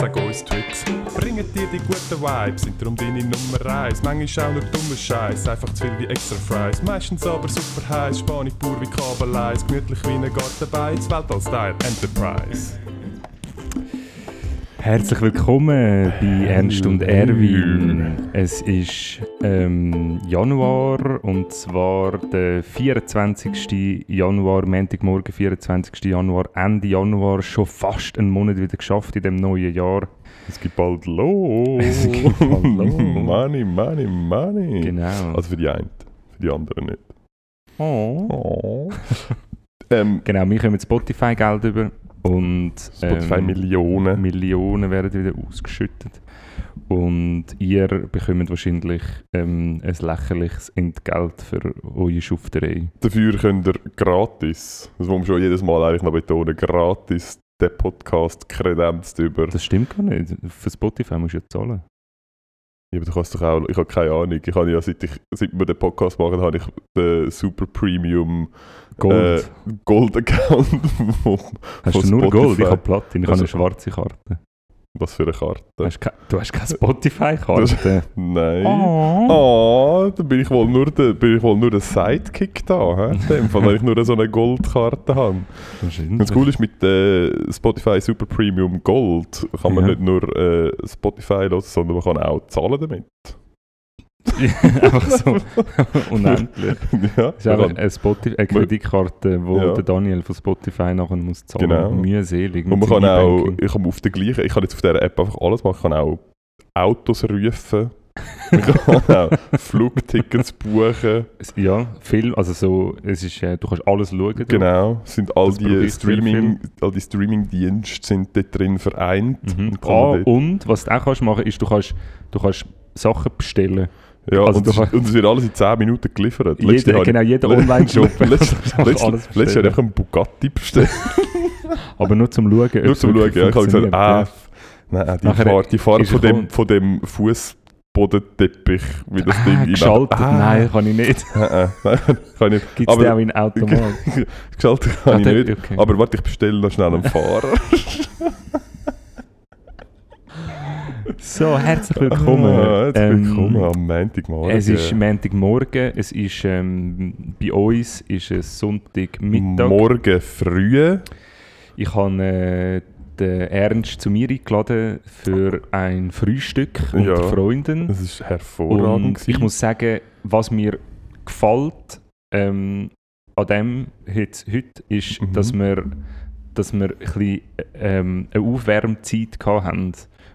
Sag uns Tricks, bringen dir die guten Vibes, sind darum deine Nummer eins. Manchmal auch nur dummer Scheiß, einfach zu viel wie extra Fries. Meistens aber super heiß, Spanisch pur wie Kabeleis, gemütlich wie ein Gartenbeiz, Weltall-Style Enterprise. Herzlich willkommen bei Ernst und Erwin. Es ist ähm, Januar und zwar der 24. Januar, Montagmorgen, 24. Januar, Ende Januar, schon fast einen Monat wieder geschafft in dem neuen Jahr. Es gibt bald los. Es gibt bald los. money, money, money. Genau. Also für die einen, für die anderen nicht. Oh. Oh. ähm, Genau, wir kommen Spotify-Geld über und Spotify ähm, Millionen. Millionen werden wieder ausgeschüttet. Und ihr bekommt wahrscheinlich ähm, ein lächerliches Entgelt für eure Schufterei. Dafür könnt ihr gratis, das muss man schon jedes Mal eigentlich noch betonen, gratis den Podcast kredenzt über. Das stimmt gar nicht. Für Spotify musst du ja zahlen. Ja, aber du kannst doch auch, ich habe keine Ahnung. Ich habe ja, seit, ich, seit wir den Podcast machen, habe ich den Super Premium Gold. Äh, Gold Account. Hast du nur Gold? Ich habe Platin, ich habe Also- eine schwarze Karte. Was für eine Karte? Hast ke- du hast keine Spotify-Karte. Nein. Oh. Oh, dann bin ich wohl nur der, bin ich wohl nur der Sidekick da? In dem Fall, weil ich nur so eine Goldkarte habe. Und das Coole ist, mit äh, Spotify Super Premium Gold kann man Ja. nicht nur äh, Spotify hören, sondern man kann auch zahlen damit. Einfach so unendlich. ja, Das ist einfach eine, Spotify, eine Kreditkarte, die Ja. der Daniel von Spotify nachher muss zahlen Genau. Mühselig. und man kann auch, ich kann auf der gleichen, ich kann jetzt auf dieser App einfach alles machen, ich kann auch Autos rufen, ich kann auch Flugtickets buchen, Ja, Film, also so, es ist, äh, du kannst alles schauen. genau, sind all Das die Streaming, all die Streaming-Dienste sind dort drin vereint. Mhm. Und Ah, und was du auch kannst machen, ist, du kannst, du kannst Sachen bestellen. Ja, Also und, es, und es wird alles in 10 Minuten geliefert. Jeder, Jahr- genau, jeder Online-Shop. Letztes Jahr bestellen. einfach einen Bugatti bestellt. Aber nur zum Schauen. Nur zum Schauen. Ja, ich habe gesagt, ah, nein, die Nachher Farbe, die ist von dem, von dem Fußbodenteppich, wie das Ding Ah, in- geschaltet? Ah, Nein, kann ich nicht. nein, kann ich Gibt es den auch in Automat? Geschaltet kann Ah, ich nicht. okay. Aber warte, ich bestelle noch schnell einen Fahrer. So, herzlich willkommen. Ah, herzlich Ähm, willkommen am Montagmorgen. Es ist Montagmorgen, es ist ähm, bei uns ist es Sonntagmittag. Morgen früh. Ich habe äh, den Ernst zu mir eingeladen für ein Frühstück unter Ja. Freunden. Das ist hervorragend. Und ich muss sagen, was mir gefällt ähm, an dem heute, heute ist, Mhm. dass wir, dass wir ein bisschen, ähm, eine Aufwärmzeit haben.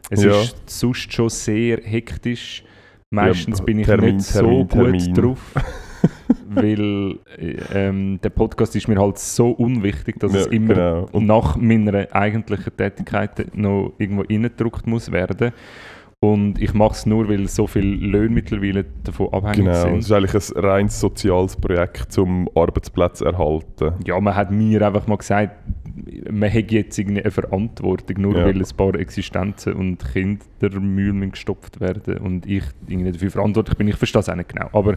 Es Ja. ist sonst schon sehr hektisch. Meistens Ja, bin ich Termin, nicht so Termin, gut Termin. drauf. weil äh, ähm, der Podcast ist mir halt so unwichtig, dass es Ja, immer genau. Nach meiner eigentlichen Tätigkeit noch irgendwo reingedruckt muss werden. Und ich mache es nur, weil so viele Löhne mittlerweile davon abhängig Genau, es sind. ist eigentlich ein reines soziales Projekt zum Arbeitsplatz erhalten. Ja, man hat mir einfach mal gesagt, man hat jetzt eine Verantwortung, nur Ja. weil ein paar Existenzen und Kindermühlen gestopft werden und ich irgendwie dafür verantwortlich bin. Ich verstehe es auch nicht genau. Aber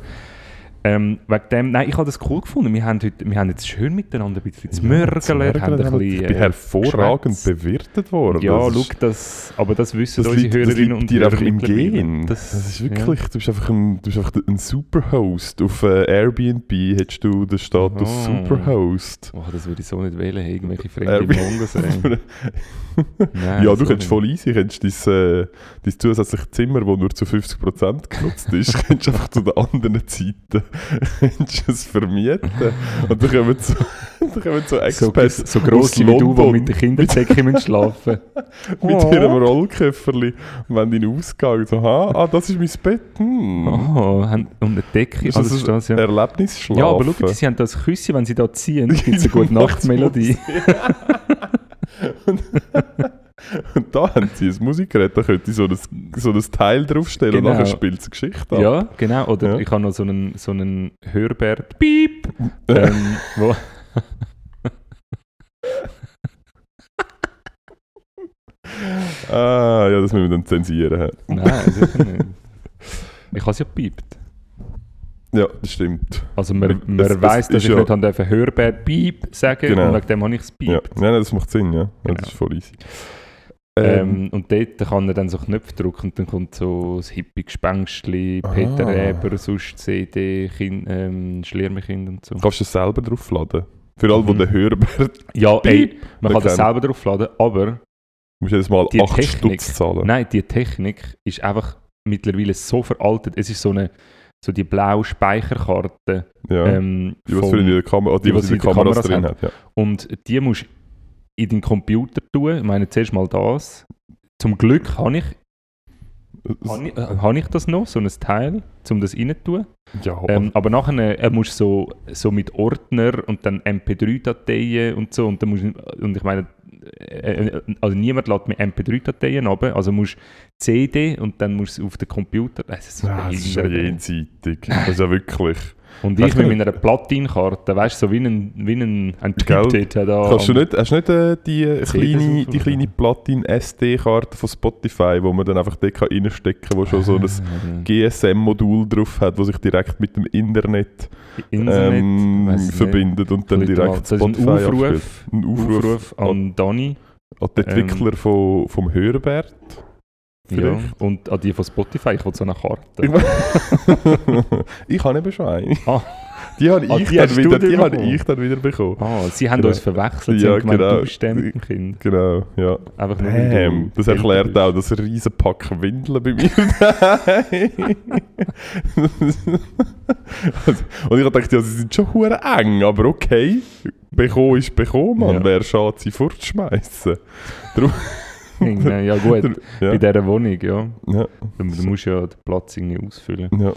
Ähm, wegen dem, nein, ich habe das cool gefunden. Wir haben, heute, wir haben jetzt schön miteinander ein bisschen zu mörgeln, Mörgeln, haben ein bisschen, Ich bin äh, hervorragend geschwätzt. bewertet worden. Ja, Das schau, ist- das, aber das wissen Das unsere liegt, das Hörerinnen liegt und dir Hörer einfach im mittlerweile. Gen. Das, ist wirklich, du, bist einfach ein, du bist einfach ein Superhost. Auf äh, Airbnb hättest du den Status Oh. Superhost. Oh, das würde ich so nicht wählen, irgendwelche fremde Airbnb. Mongo sein. Nein, ja, du könntest nicht. voll easy, könntest dein, äh, dein zusätzliche Zimmer, das nur zu 50% genutzt ist, könntest du einfach zu den anderen Zeiten es vermieten. Und dann kommen so, dann kommen so So, Experts so gross aus wie du, die mit den Kindersäcken schlafen mit Oh. ihrem Rollköfferli und wenn deinen Ausgang so, ha, ah, das ist mein Bett, hm. Oh, und eine Decke, Ist alles das ist das, ja. Erlebnisschlafen. Ja, aber schau, sie haben das Küsschen, wenn sie da ziehen, gibt es eine gute Nachtmelodie. Und da haben sie ein Musikgerät, da könnte ich so ein, so ein Teil draufstellen Genau. und nachher spielt es eine Geschichte ab. Ja, genau. Oder Ja. ich habe noch so einen, so einen Hörbert, Piep, ähm, wo, Ah, ja, das müssen wir dann zensieren. nein, sicher nicht. Ich habe es ja gepiept. Ja, das stimmt. Also man, man es weiss, dass ich ja- nicht haben dürfen Hörbert, Piep sagen Genau. und wegen dem habe ich es Ja. gepiept. Nein, nein, das macht Sinn, ja. ja Genau. Das ist voll easy. Ähm, und dort kann er dann so Knöpfe drücken und dann kommt so das Hippie-Gespenstli, Peter Ah. Reber, sonst CD, kind, ähm, Schliermekind und so. kannst du es selber draufladen? Für alle, die Mhm. den Hörbert, Ja, ey, man kann das selber draufladen, aber musst du jedes Mal Die 8 Technik. Stutz zahlen. nein, die Technik ist einfach mittlerweile so veraltet. Es ist so eine so die blaue Speicherkarte. Ja. Ähm, die, was vom- für der Kamera, oh, die, die, was was in Kameras Kameras drin hat. Ja. Und die musst du in deinen Computer tun. Ich meine, zuerst mal das. Zum Glück habe ich, habe ich, äh, habe ich das noch, so ein Teil, um das rein zu tun. Ja, Ähm, aber nachher äh, musst du so, so mit Ordner und dann MP3-Dateien und so. Und, dann musst, und ich meine, äh, äh, also niemand lädt mir MP3-Dateien runter, also musst CD und dann musst du auf den Computer. Das ist so ja, das ist ja jenseitig. Das ist ja wirklich. Und Weißt ich mit meiner Platinkarte, weißt du, so wie ein, wie ein, ein Typ dort. Da Kannst du nicht, hast du nicht äh, die, äh, kleine, die kleine Platin-SD-Karte von Spotify, wo man dann einfach dort kann reinstecken kann, wo schon so ein Ah, GSM-Modul drauf hat, das sich direkt mit dem Internet, Internet, ähm, verbindet und dann direkt. Das ist ein Spotify Aufruf, abspielt. Ein Aufruf, Aufruf an Dani. an die Entwickler von, vom Hörbert. Ja, und an die von Spotify, ich will so eine Karte. ich habe eben schon eine. Ah. Die habe Ah, ich, die dann wieder, die habe ich dann wieder bekommen. Ah, sie haben Genau. uns verwechselt, sie Ja, haben gemeint, genau. du bist Kind. Genau, ja. Einfach nur, Damn, das erklärt auch das riesen Pack Windeln bei mir. Also, Und ich habe gedacht, ja, sie sind schon hure eng, aber okay. Bekommen ist bekommen, man. Ja. Wer schaut, sie fortschmeißen. Nein, ja gut, Ja, bei dieser Wohnung, ja. ja, Du, du musst ja den Platz irgendwie ausfüllen. ja.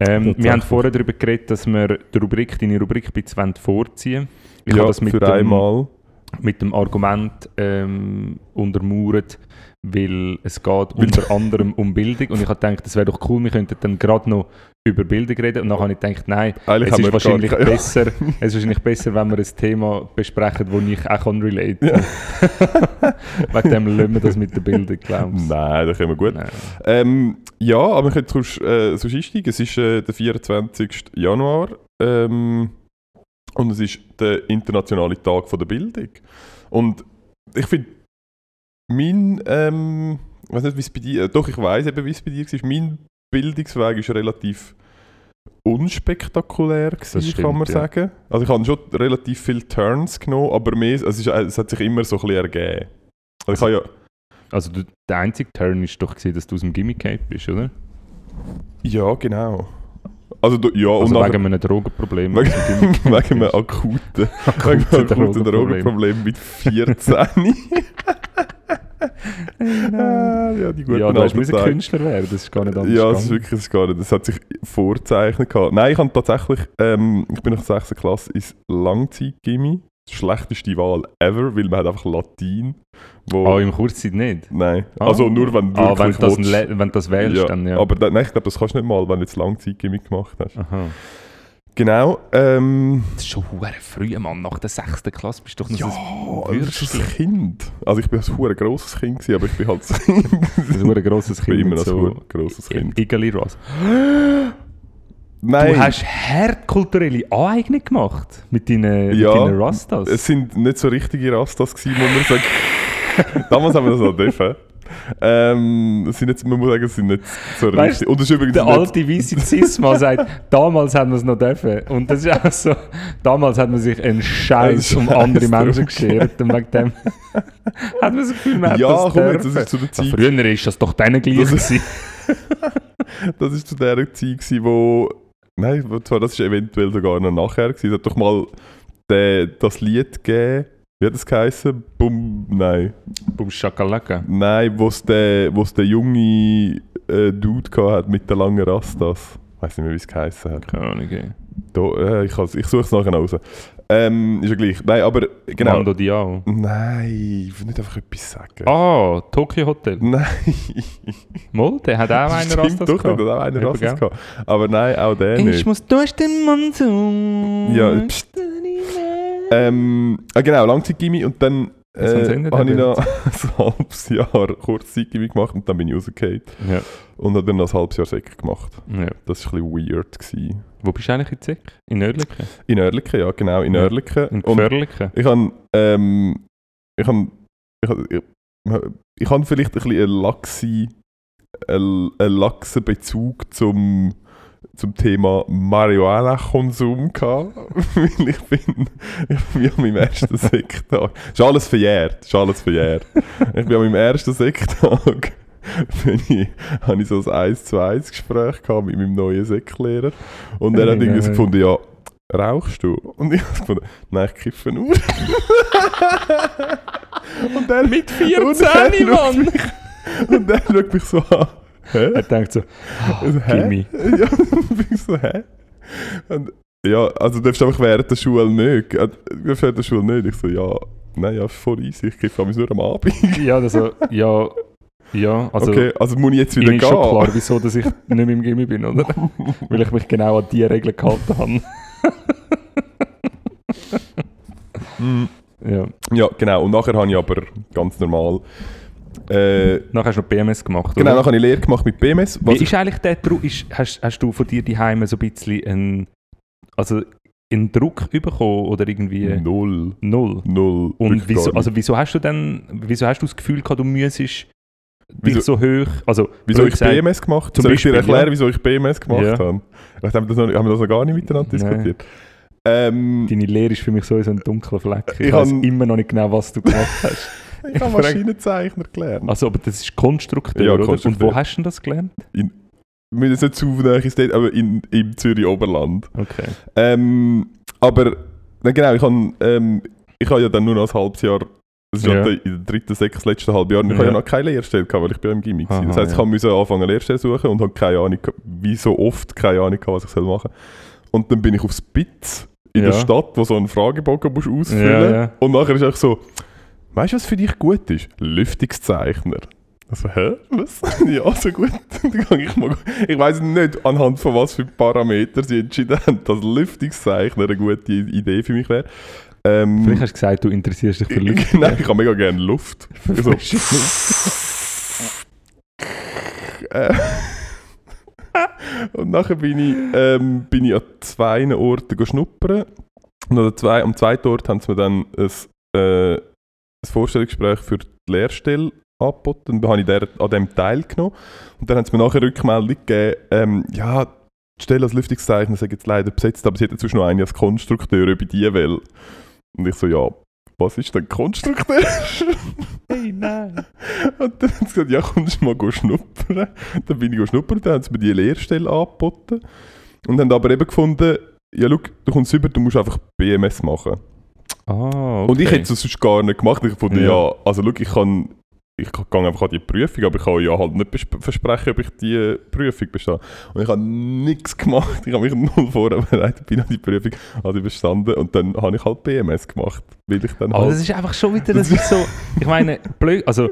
Ähm, wir haben vorher darüber geredet, dass wir die Rubrik, deine Rubrik ein bisschen vorziehen wollen. Ich ja habe das mit für dem, einmal. mit dem Argument ähm, untermauert, weil es geht unter anderem um Bildung und ich habe gedacht, das wäre doch cool, wir könnten dann gerade noch über Bildung reden und dann habe ich gedacht, nein, Eigentlich es ist, wahrscheinlich gar besser, es ist wahrscheinlich besser, wenn wir ein Thema besprechen, wo ich auch kann relate Ja. Wegen dem lassen wir das mit der Bildung, glaubst du? Nein, das können wir gut. Ähm, ja, aber wir können sonst, äh, sonst einsteigen. Es ist äh, der 24. Januar ähm, und es ist der internationale Tag von der Bildung. Und ich finde, mein, ähm, ich weiß nicht, wie es bei dir, äh, doch ich weiß eben, wie es bei dir war. Mein Bildungsweg ist relativ unspektakulär gewesen, stimmt, kann man ja. sagen. Also ich habe schon relativ viele Turns genommen, aber mehr, also es, ist, es hat sich immer so ein bisschen ergeben. Also habe ja Also der einzige Turn ist doch gewesen, dass du aus dem Gimmick bist, oder? Ja, genau. Also, du, ja, Also und wegen einem Drogenproblem. wegen, wegen einem akuten, Akuten akuten Drogenproblem. Drogenproblem mit 14. Ah, ja, die guten Ja, du hast müssen. Künstler werden, das ist gar nicht anders Ja, das ist wirklich das ist gar nicht. Das hat sich vorzeichnet gehabt. Nein, ich habe tatsächlich, ähm, ich bin nach 6. Klasse ins Langzeit-Gimmi. Schlechteste Wahl ever, weil man hat einfach Latein. Wo, Ah, im Kurzzeit nicht? Nein, Ah. also nur wenn du Ah, wenn du das, willst. wenn du das wählst, ja, dann ja. Aber da, nein, ich glaube, das kannst du nicht mal, wenn du jetzt Langzeit-Gimmi gemacht hast. Aha. Genau. Ähm, Das ist schon hure früh, Mann. Nach der 6. Klasse bist du doch noch Ja, so ein ist ein Kind. Also ich bin ein hure grosses Kind, gewesen, aber ich bin halt das Kind. ein grosses ich bin Kind immer noch ein so hure grosses Kind. Igeli Ross. Nein, Du hast hart kulturelle Aneignung gemacht mit deinen, Ja, mit deinen Rastas. es sind nicht so richtige Rastas gewesen, muss man sagen. Damals haben wir das noch dürfen. Ähm, sind jetzt, man muss sagen, es sind nicht so richtig. Und das ist übrigens Der alte weiße Cis-Mann sagt, damals haben wir es noch dürfen. Und das ist auch so, damals hat man sich einen Scheiß um andere Menschen geschert. Und wegen dem hat man das Gefühl, man hat Ja, das komm jetzt, das ist zu der Ja, Zeit früher ist das doch denen gleich Das ist-. Das ist zu der Zeit, gewesen, wo. Nein, zwar, das ist eventuell sogar noch nachher. Gewesen. Es hat doch mal der, das Lied gegeben. Wie hat das geheißen? Bum. Nein. Bum Shakalaka. Nein, wo es der, wo's der junge äh, Dude gehabt hat mit den langen Rastas. Ich weiß nicht mehr, wie es geheißen hat. Keine Ahnung. ey. Da, äh, ich ich suche es nachher raus. Ähm, ist ja gleich. Nein, aber genau. Mando Diao. Nein, ich will nicht einfach etwas sagen. Ah, Tokyo Hotel. Nein. Der hat auch einen Stimmt Rastas doch, der gehabt. hat auch einen Rastas gehabt. Aber nein, auch der nicht. muss durch den Monsun. Ja, pst. Ähm, ah, genau, Langzeitgimmi und dann äh, habe ich noch ein halbes Jahr Kurzzeitgimmi gemacht und dann bin ich rausgefallen Ja, und habe dann noch ein halbes Jahr Säcke gemacht. ja. Das war ein bisschen weird. Gewesen. Wo bist du eigentlich in Zick? In Nördlichen? In Oerlikon, ja genau, in. Oerlikon. In Gefährlichen? ich habe ähm, ich habe ich habe ich, ich habe vielleicht ein bisschen einen Lachsi einen, einen laxen Bezug zum zum Thema Marihuana-Konsum gehabt, weil ich bin, ich bin an meinem ersten Sekttag, ist alles verjährt, ist alles verjährt. Ich bin an meinem ersten Sekttag, bin ich, habe ich so ein 1 zu 1 Gespräch gehabt mit meinem neuen Sektlehrer und er hat irgendwie so gefunden, ja, rauchst du? Und ich habe gefunden, nein, ich kiffe nur. und er, Mit und er 14, schaut Mann! Und er schaut mich so an. Hä? Er denkt so, hä? Gimme. Ja, ich so, hä? Und, ja, also du darfst einfach während der Schule nicht. Äh, Du während der Schule nicht. Ich so, ja, nein, ja, voll easy. Ich kiffe nur am Abend. ja, also, ja, ja, also, okay, also muss ich jetzt wieder gehen. ist schon klar, wieso dass ich nicht mehr im Gimmi bin, oder? Weil ich mich genau an die Regeln gehalten habe. Mm, Ja. Ja, genau. Und nachher habe ich aber ganz normal... Äh, Nachher hast du noch BMS gemacht, genau, oder? nachher habe ich Lehre gemacht mit BMS. Was Wie ist eigentlich der Druck? Ist, hast, hast du von dir daheim so ein bisschen einen, also einen Druck bekommen oder irgendwie Null. null? Null. Und wieso, also wieso hast du dann, wieso hast du das Gefühl gehabt, du müsstest dich Wieso- so hoch, also Wieso ich gesagt, BMS gemacht zum Soll ich dir Beispiel, erklären, ja. wieso ich BMS gemacht Ja. habe? Vielleicht haben wir das noch, haben wir das noch gar nicht miteinander Nein. diskutiert. Ähm, Deine Lehre ist für mich sowieso ein dunkler Fleck. Ich, Ich weiß immer noch nicht genau, was du gemacht hast. Ich habe Maschinenzeichner gelernt. Also, aber das ist Konstrukteur, Ja, oder? Konstrukteur. Und wo hast du denn das gelernt? Wir müssen jetzt nicht zu Detail, aber in, im Zürich Oberland. Okay. Ähm, aber, na genau, ich habe ähm, ich habe ja dann nur noch ein halbes Jahr, das ist ja. Der- in der dritten, sechs, letzten halben Jahr, ich Ja. habe ja noch keine Lehrstelle gehabt, weil ich bin ja im Gimmick war. Das heisst, ich ja. musste anfangen eine Lehrstelle suchen und habe keine Ahnung, wie so oft, keine Ahnung, gehabt, was ich soll machen Und dann bin ich auf Spitz in der Ja. Stadt, wo so einen Fragebogen musst ausfüllen Ja, ja. Und nachher ist einfach so, weißt du, was für dich gut ist? Lüftungszeichner. Also, hä? Was? ja, so gut. Dann ich mal. Ich weiß nicht, anhand von was für Parameter sie entschieden haben, dass Lüftungszeichner eine gute Idee für mich wäre. Ähm, Vielleicht hast du gesagt, du interessierst dich für Leute. Nein, ich habe mega gerne Luft. Für So. Luft. Äh, und nachher bin ich, ähm, bin ich an zwei Orten schnuppern. Und an zwei, am zweiten Ort haben sie mir dann ein, äh, ein Vorstellungsgespräch für die Lehrstelle angeboten. Dann habe ich der, an dem teilgenommen. Und dann haben sie mir nachher Rückmeldung gegeben, ähm, ja, die Stelle als Lüftungszeichner ist jetzt leider besetzt, aber sie hat inzwischen noch eine als Konstrukteur, ich die will. Und ich so, ja, was ist denn Konstrukteur? Hey, nein. Und dann haben sie gesagt, ja, kommst du mal schnuppern. Dann bin ich schnuppern, dann haben sie mir die Lehrstelle angeboten. Und haben aber eben gefunden, ja, schau, du kommst rüber, du musst einfach BMS machen. Ah, okay. Und ich hätte es sonst gar nicht gemacht. Ich fand, ja. Ja. also schau, ich kann, ich gehe einfach an die Prüfung, aber ich kann ja halt nicht versprechen, ob ich die Prüfung bestehe. Und ich habe nichts gemacht. Ich habe mich null vorbereitet, bin an die Prüfung, habe die bestanden und dann habe ich halt BMS gemacht. Weil ich dann Aber halt... das ist einfach schon wieder, das ist so, ich meine, blöd, also,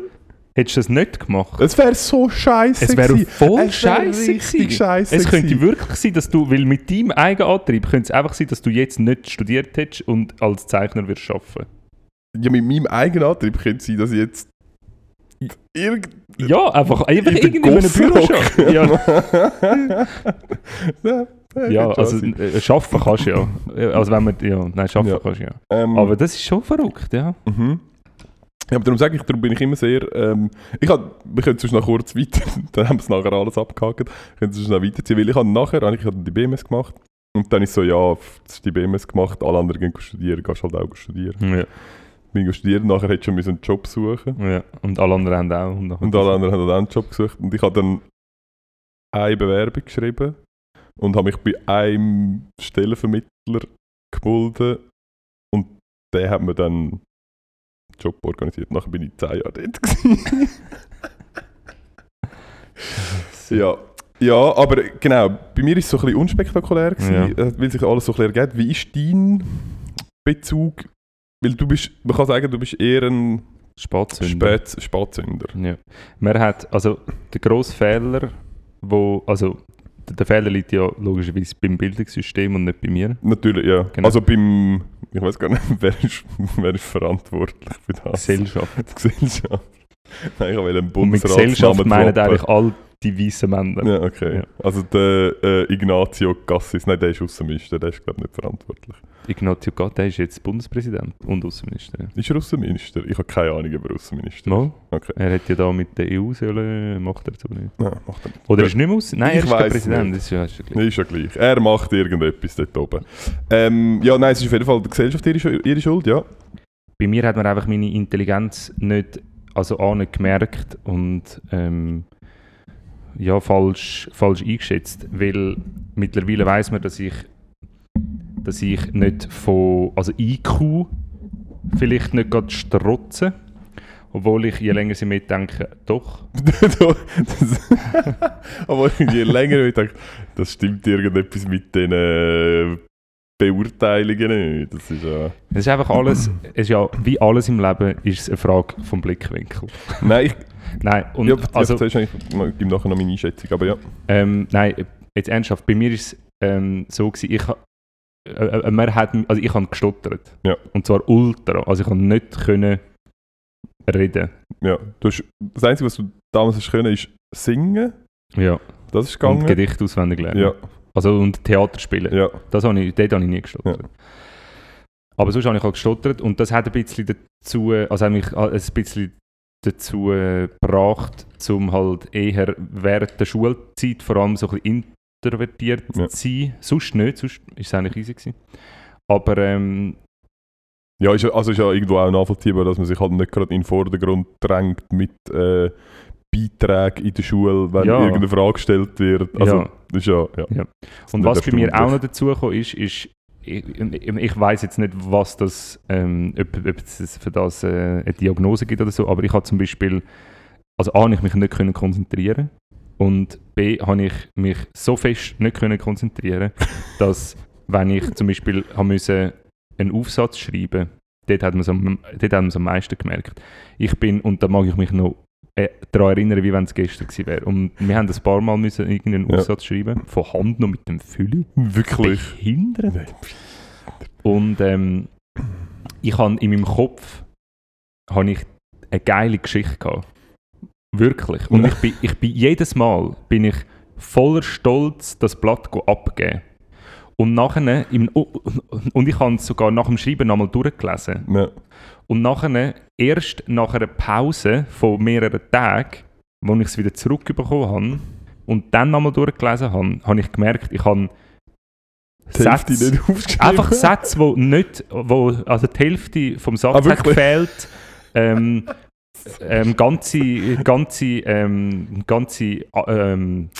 hättest du das nicht gemacht? Es wäre so scheiße Es wäre voll Es wär scheiße scheisse Es könnte gewesen. wirklich sein, dass du, weil mit deinem eigenen Antrieb könnte es einfach sein, dass du jetzt nicht studiert hättest und als Zeichner wirst arbeiten. Ja, mit meinem eigenen Antrieb könnte es sein, dass ich jetzt irgend Ja, einfach, einfach irgendwie in einem Büro. Ja, ja, also äh, schaffen kannst du ja. Also wenn man, ja, nein, schaffen Ja. kannst du ja. Ähm, Aber das ist schon verrückt, ja. Mhm. Ja, aber darum sage ich, darum bin ich immer sehr. Ähm, ich hab, wir können sonst noch kurz weiter, dann haben wir es nachher alles abgehakt. Wir können sonst noch weiterziehen, weil ich habe nachher, eigentlich habe die BMS gemacht und dann ist so, ja, das ist die BMS gemacht, alle anderen gehen studieren, gehst halt auch studieren. Ja, Bin ich studieren, nachher hätte ich schon einen Job suchen ja. Und alle anderen haben auch. Und, und alle anderen haben auch einen Job gesucht und ich habe dann eine Bewerbung geschrieben und habe mich bei einem Stellenvermittler gemeldet und der hat mir dann Job organisiert. Nachher bin ich zehn Jahre dort. ja. ja, aber genau, bei mir ist es so ein bisschen unspektakulär, gewesen, Ja. äh, weil sich alles so ein bisschen ergibt. Wie ist dein Bezug? Weil du bist, man kann sagen, du bist eher ein Spatzünder. Spät. Ja. Man hat, also der grosse Fehler, wo, also der, der Fehler liegt ja logischerweise beim Bildungssystem und nicht bei mir. Natürlich, ja. Genau. Also beim, ich weiß gar nicht, wer ist, wer ist verantwortlich für das? Gesellschaft. Die Gesellschaft. Nein, ich wollte einen Und mit Gesellschaft meinen eigentlich all die weißen Männer. Ja, okay. Ja. Also der äh, Ignazio Cassis, nein, der ist Außenminister, der ist glaube ich nicht verantwortlich. Ignazio Gatta ist jetzt Bundespräsident und Außenminister. ja. Ist er Außenminister? Ich habe keine Ahnung über Außenminister. Mal. Okay. Er hat ja da mit der EU sollen, macht er so nicht. Ja, macht er nicht. Oder ist er nicht mehr aus? Nein, Ich er ist der Präsident. nicht. Ist ja, ist ja gleich. Ist ja gleich. Er macht irgendetwas dort oben. Ähm, ja, nein, es ist auf jeden Fall die Gesellschaft ihre, ihre Schuld, ja. Bei mir hat man einfach meine Intelligenz nicht, also auch nicht gemerkt und ähm, ja, falsch, falsch eingeschätzt, weil mittlerweile weiß man, dass ich, dass ich nicht von, also IQ vielleicht nicht gerade strotze, obwohl ich je länger sie mitdenke, doch. So, das- Aber je länger ich denke, das stimmt irgendetwas mit den äh, Beurteilungen nicht. Das ist ja... Es ist einfach alles, es ist ja, wie alles im Leben, ist es eine Frage vom Blickwinkel. Nein, ich, Nein, und ja, also, also, ich gebe nachher noch meine Einschätzung, aber ja. Ähm, nein, jetzt ernsthaft, bei mir ist es ähm, so gewesen, ich, ha- äh, äh, man hat, also ich habe gestottert. Ja. Und zwar ultra. Also ich habe nicht können reden. ja. Du hast, das Einzige, was du damals hast können, ist singen. Ja. Das ist Und gegangen. Gedichte auswendig lernen. Ja, Also und Theater spielen. ja. Das habe ich, dort habe ich nie gestottert. Aber sonst habe ich halt gestottert und das hat ein bisschen dazu, also hat mich ein bisschen dazu äh, gebracht, um halt eher während der Schulzeit vor allem so ein bisschen introvertiert Ja. zu sein. Sonst nicht, sonst ist es eigentlich easy gewesen. Aber ähm, Ja, ist, ja- also ist ja irgendwo auch nachvollziehbar, dass man sich halt nicht gerade in den Vordergrund drängt mit äh, Beiträgen in der Schule, wenn Ja. irgendeine Frage gestellt wird. Also, Ja. Ist ja... ja. Ja. Und was bei mir auch noch dazu gekommen ist, ist, ich, ich weiß jetzt nicht, was das, ähm, ob, ob es für das äh, eine Diagnose gibt oder so, aber ich habe zum Beispiel, also A, ich mich nicht können konzentrieren und B, habe ich mich so fest nicht können konzentrieren, dass wenn ich zum Beispiel habe müssen einen Aufsatz schreiben, dort hat man es am, dort hat man es am meisten gemerkt. Ich bin, und da mag ich mich noch daran erinnern, wie wenn es gestern gewesen wäre. Und wir haben ein paar Mal müssen irgendeinen Ja. Aufsatz schreiben, von Hand noch mit dem Fülli. Wirklich. Behindert. Nein. Und ähm, ich habe in meinem Kopf habe ich eine geile Geschichte gehabt. Wirklich. Und ich bin, ich bin jedes Mal bin ich voller Stolz das Blatt abgeben. Und nachher, im, und ich habe es sogar nach dem Schreiben nochmal durchgelesen. Ja. Und nachher, erst nach einer Pause von mehreren Tagen, wo ich es wieder zurückbekommen habe und dann nochmal durchgelesen habe, habe ich gemerkt, ich habe Sätze, nicht aufgeschrieben. einfach Sätze, wo nicht, wo, also die Hälfte vom Satz Ah, hat gefehlt, ähm, ähm, ganze, ganze, ähm, ganze äh, ähm,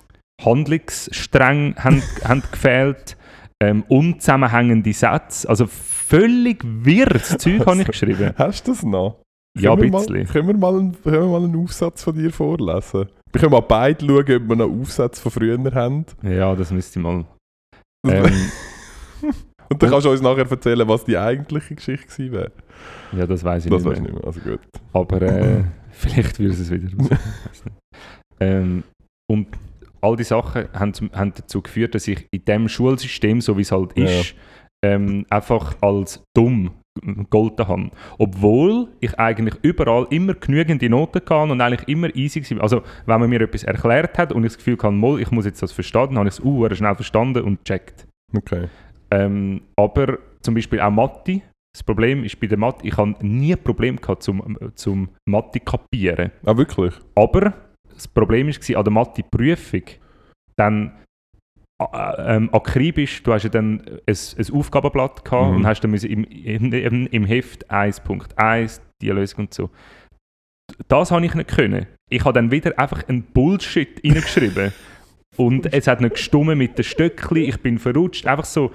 Handlungsstränge haben, haben gefehlt, ähm, unzusammenhängende Sätze, also völlig wirres Zeug habe ich geschrieben. Hast du das noch? Ja, Können ein wir bisschen. Mal, können, wir mal einen, können wir mal einen Aufsatz von dir vorlesen? Wir können mal beide schauen, ob wir noch Aufsätze von früher haben. Ja, das müsste ich mal. Ähm, Und dann kannst du uns nachher erzählen, was die eigentliche Geschichte gewesen wäre. ja, das weiß ich Das nicht mehr. du nicht mehr. Also gut. Aber äh, vielleicht würde es wieder ähm, Und all die Sachen haben, haben dazu geführt, dass ich in dem Schulsystem, so wie es halt Ja. ist, ähm, einfach als dumm gegolten habe. Obwohl ich eigentlich überall immer genügende Noten hatte und eigentlich immer easy war. Also wenn man mir etwas erklärt hat und ich das Gefühl mal, ich muss jetzt das verstehen, dann habe ich es uh, schnell verstanden und gecheckt. Okay. Ähm, aber zum Beispiel auch Mathe. Das Problem ist bei der Mathe, ich habe nie ein Problem gehabt zum, zum Mathe kapieren. Ah, wirklich? Aber das Problem war, an der Mathe-Prüfung, dann äh, ähm, akribisch, du hast ja dann ein, ein Aufgabenblatt gehabt Mhm. und hast dann müssen im, im, im, Heft 1.1 die Lösung und so. Das habe ich nicht können. Ich habe dann wieder einfach einen Bullshit reingeschrieben. und es hat nicht gestummen mit den Stöckli, ich bin verrutscht, einfach so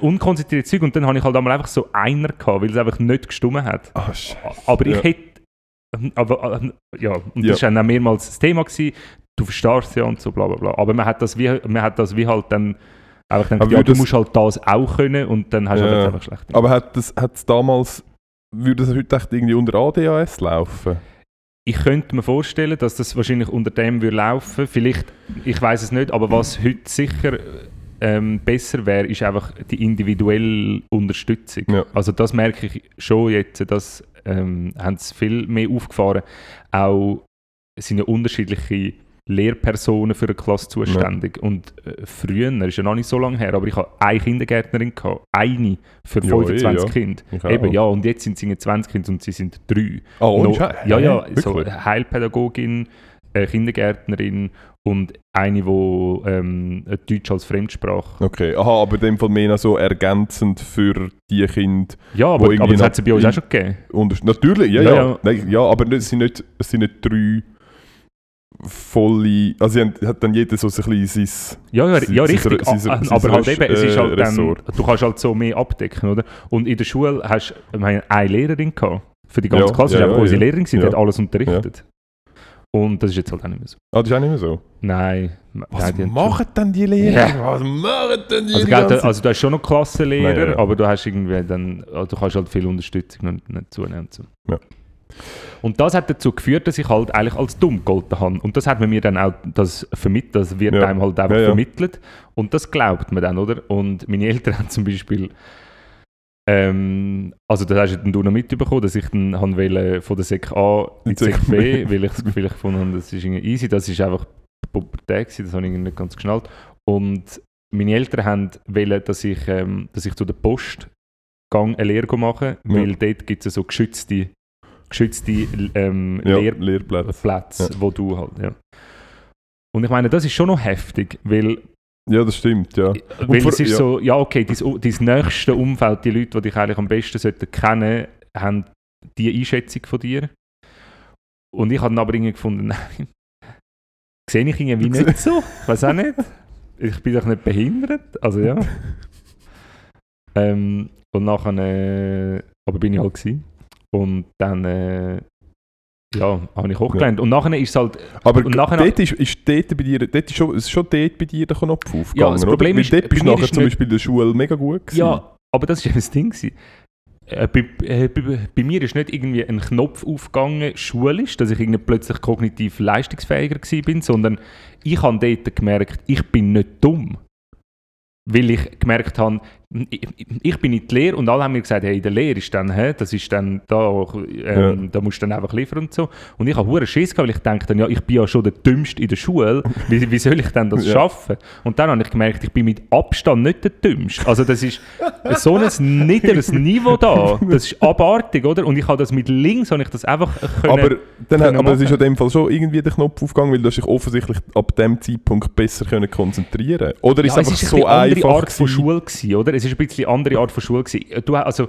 unkonzentriert Zeug und dann habe ich halt einmal einfach so einer gehabt, weil es einfach nicht gestummen hat. Sch Aber ich Ja. hätte. Aber, äh, ja, und Ja. das war dann auch mehrmals das Thema. Gewesen. Du verstehst ja und so, bla bla bla. Aber man hat das wie, man hat das wie halt dann einfach gedacht, ja, du das- musst halt das auch können und dann hast du Ja. halt einfach schlecht. Aber hat es hat's damals, würde es heute echt irgendwie unter ADHS laufen? Ich könnte mir vorstellen, dass das wahrscheinlich unter dem würde laufen. Vielleicht, ich weiß es nicht, aber was heute sicher ähm, besser wäre, ist einfach die individuelle Unterstützung. Ja. Also das merke ich schon jetzt, das ähm, haben sie viel mehr aufgefahren. Auch es sind ja unterschiedliche Lehrpersonen für eine Klasse zuständig. Und äh, früher, das ist ja noch nicht so lange her, aber ich hatte eine Kindergärtnerin, gehabt, eine für Ja, 25 eh, ja. Kinder. Eben, ja, und jetzt sind sie 20 Kinder und sie sind drei. Ah, ohne No- ja, ja, so? Heilpädagogin, äh, Kindergärtnerin und eine, die ähm, Deutsch als Fremdsprache. Okay, aha, aber in dem Fall mehr so ergänzend für die Kinder. Ja, aber, aber das hat es bei uns auch schon gegeben. Natürlich, ja, Ja, ja. Nein, ja aber es sind nicht, es sind nicht drei volle. Also, hat dann jeder so ein bisschen sein. Ja, ja, ja richtig. sie- Ah, sie- aber halt eben, es ist äh, halt dann, Ressort. du kannst halt so mehr abdecken, oder? Und in der Schule hast du eine Lehrerin gehabt. Für die ganze Ja, Klasse. ja, ja, unsere. Lehrerin, die hat alles unterrichtet. Und das ist jetzt halt auch nicht mehr so. Ah, das ist auch nicht mehr so. Nein. Was nein, machen denn die Lehrer? Ja. Was machen denn die Also, ganze- du- also du hast schon noch Klassenlehrer, Nein, ja. aber du hast irgendwie dann, also du kannst halt viel Unterstützung noch nicht zunehmen. Und, so. Ja. und das hat dazu geführt, dass ich halt eigentlich als dumm gegolten habe. Und das hat man mir dann auch, das vermittelt, das wird Ja. einem halt einfach Ja, ja. vermittelt. Und das glaubt man dann, oder? Und meine Eltern haben zum Beispiel, ähm, also das hast du dann noch mitbekommen, dass ich dann wollte von der Sek A in die Sek B, weil ich das Gefühl gefunden habe, das ist irgendwie easy, das ist einfach Pubertät gewesen, das habe ich nicht ganz geschnallt. Und meine Eltern haben wollen, dass ich, ähm, dass ich zu der Post gang eine Lehre machen, Ja. weil dort gibt es so geschützte, geschützte ähm, ja, Lehr Lehrplätze. Plätze, Ja. wo du halt, ja. Und ich meine, das ist schon noch heftig, weil, Ja, das stimmt, ja. weil vor- es ist ja. so, ja okay, dein, dein nächste Umfeld, die Leute, die dich eigentlich am besten sollten kennen, haben die Einschätzung von dir. Und ich habe dann aber irgendwie gefunden, nein, sehe ich irgendwie nicht so, ich weiß auch nicht. Ich bin doch nicht behindert, also ja. ähm, und nachher, äh, aber bin ich halt gewesen. Und dann, äh, ja, habe ich hochgelernt. Und nachher ist es halt, Aber Und nachher- dort ist, ist dort bei dir, dort ist schon, ist schon dort bei dir der Knopf aufgegangen, Ja, das Problem oder? ist, Weil dort bist du nachher zum nicht- Beispiel in der Schule mega gut gewesen. Ja, aber das war eben das Ding. gewesen. Äh, bei, äh, bei, bei mir ist nicht irgendwie ein Knopf aufgegangen, schulisch, dass ich irgendwie plötzlich kognitiv leistungsfähiger bin, sondern ich habe dort gemerkt, ich bin nicht dumm. Weil ich gemerkt habe, ich, bin in die Lehre und alle haben mir gesagt, hey, in der Lehre ist dann, hä, das ist dann da, ähm, da musst du dann einfach liefern und so. Und ich habe hure Schiss gehabt, weil ich dachte dann, ja, ich bin ja schon der Dümmste in der Schule, wie, wie soll ich denn das Ja. schaffen? Und dann habe ich gemerkt, ich bin mit Abstand nicht der Dümmste. Also das ist so ein niederes Niveau da, das ist abartig, oder? Und ich habe das mit links, habe ich das einfach können, aber, dann, können aber es ist in dem Fall schon irgendwie der Knopf aufgegangen, weil du dich offensichtlich ab dem Zeitpunkt besser können konzentrieren Oder ist ja, es es einfach ist so eine einfach Art von? Schule gewesen, oder? Es ist ein bisschen eine andere Art von Schule gewesen. Du, also,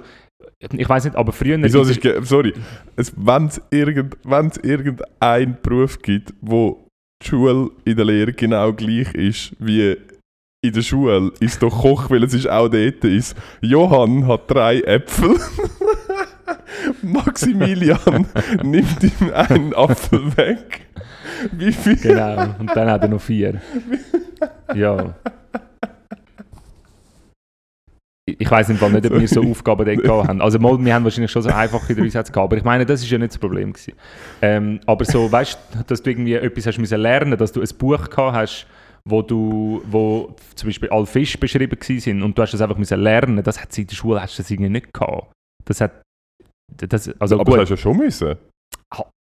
ich weiß nicht, aber früher... Wieso, es ist, sorry, wenn es irgend, wenn's irgendeinen Beruf gibt, wo die Schule in der Lehre genau gleich ist wie in der Schule, ist doch Koch, weil es ist auch dort ist. Johann hat drei Äpfel. Maximilian nimmt ihm einen Apfel weg. Wie viel? Genau, und dann hat er noch vier. Ja. Ich- weiß Fall nicht, ob wir so Aufgaben dort gehabt haben. Also mal, wir haben wahrscheinlich schon so einfache Durchsätze gehabt, aber ich meine, das ist ja nicht das Problem gewesen. Ähm, aber so, weißt du, dass du irgendwie etwas hast müssen lernen, dass du ein Buch gehabt hast, wo du, wo zum Beispiel alle Fische beschrieben sind und du hast das einfach müssen lernen, das hat in der Schule hast du das irgendwie nicht gehabt. das hat, das, also aber gut, das hast du ja schon müssen.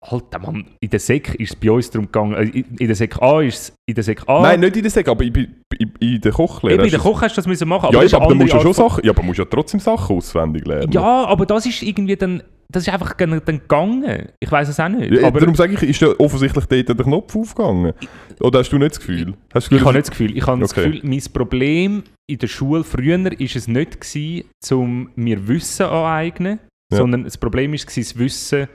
Halt, Mann, in der Sek ist es bei uns darum gegangen, äh, in der Sek A ist es, in der Sek A, Nein, nicht in der Säge, aber in, in, in der Kochlehre. eben in der Koch hast du das müssen machen, Ja, das ist aber, eine dann musst du schon Sachen, ja, aber musst ja trotzdem Sachen auswendig lernen. Ja, aber das ist irgendwie dann, das ist einfach dann, gegangen. Ich weiß es auch nicht. Ja, aber darum sage ich, ist ja offensichtlich dort der Knopf aufgegangen. Oder hast du nicht das Gefühl? Hast du ich das habe nicht das Gefühl, ich habe das Okay. Gefühl, mein Problem in der Schule früher ist es nicht gewesen, um mir Wissen aneignen, Ja. sondern das Problem ist gewesen, das Wissen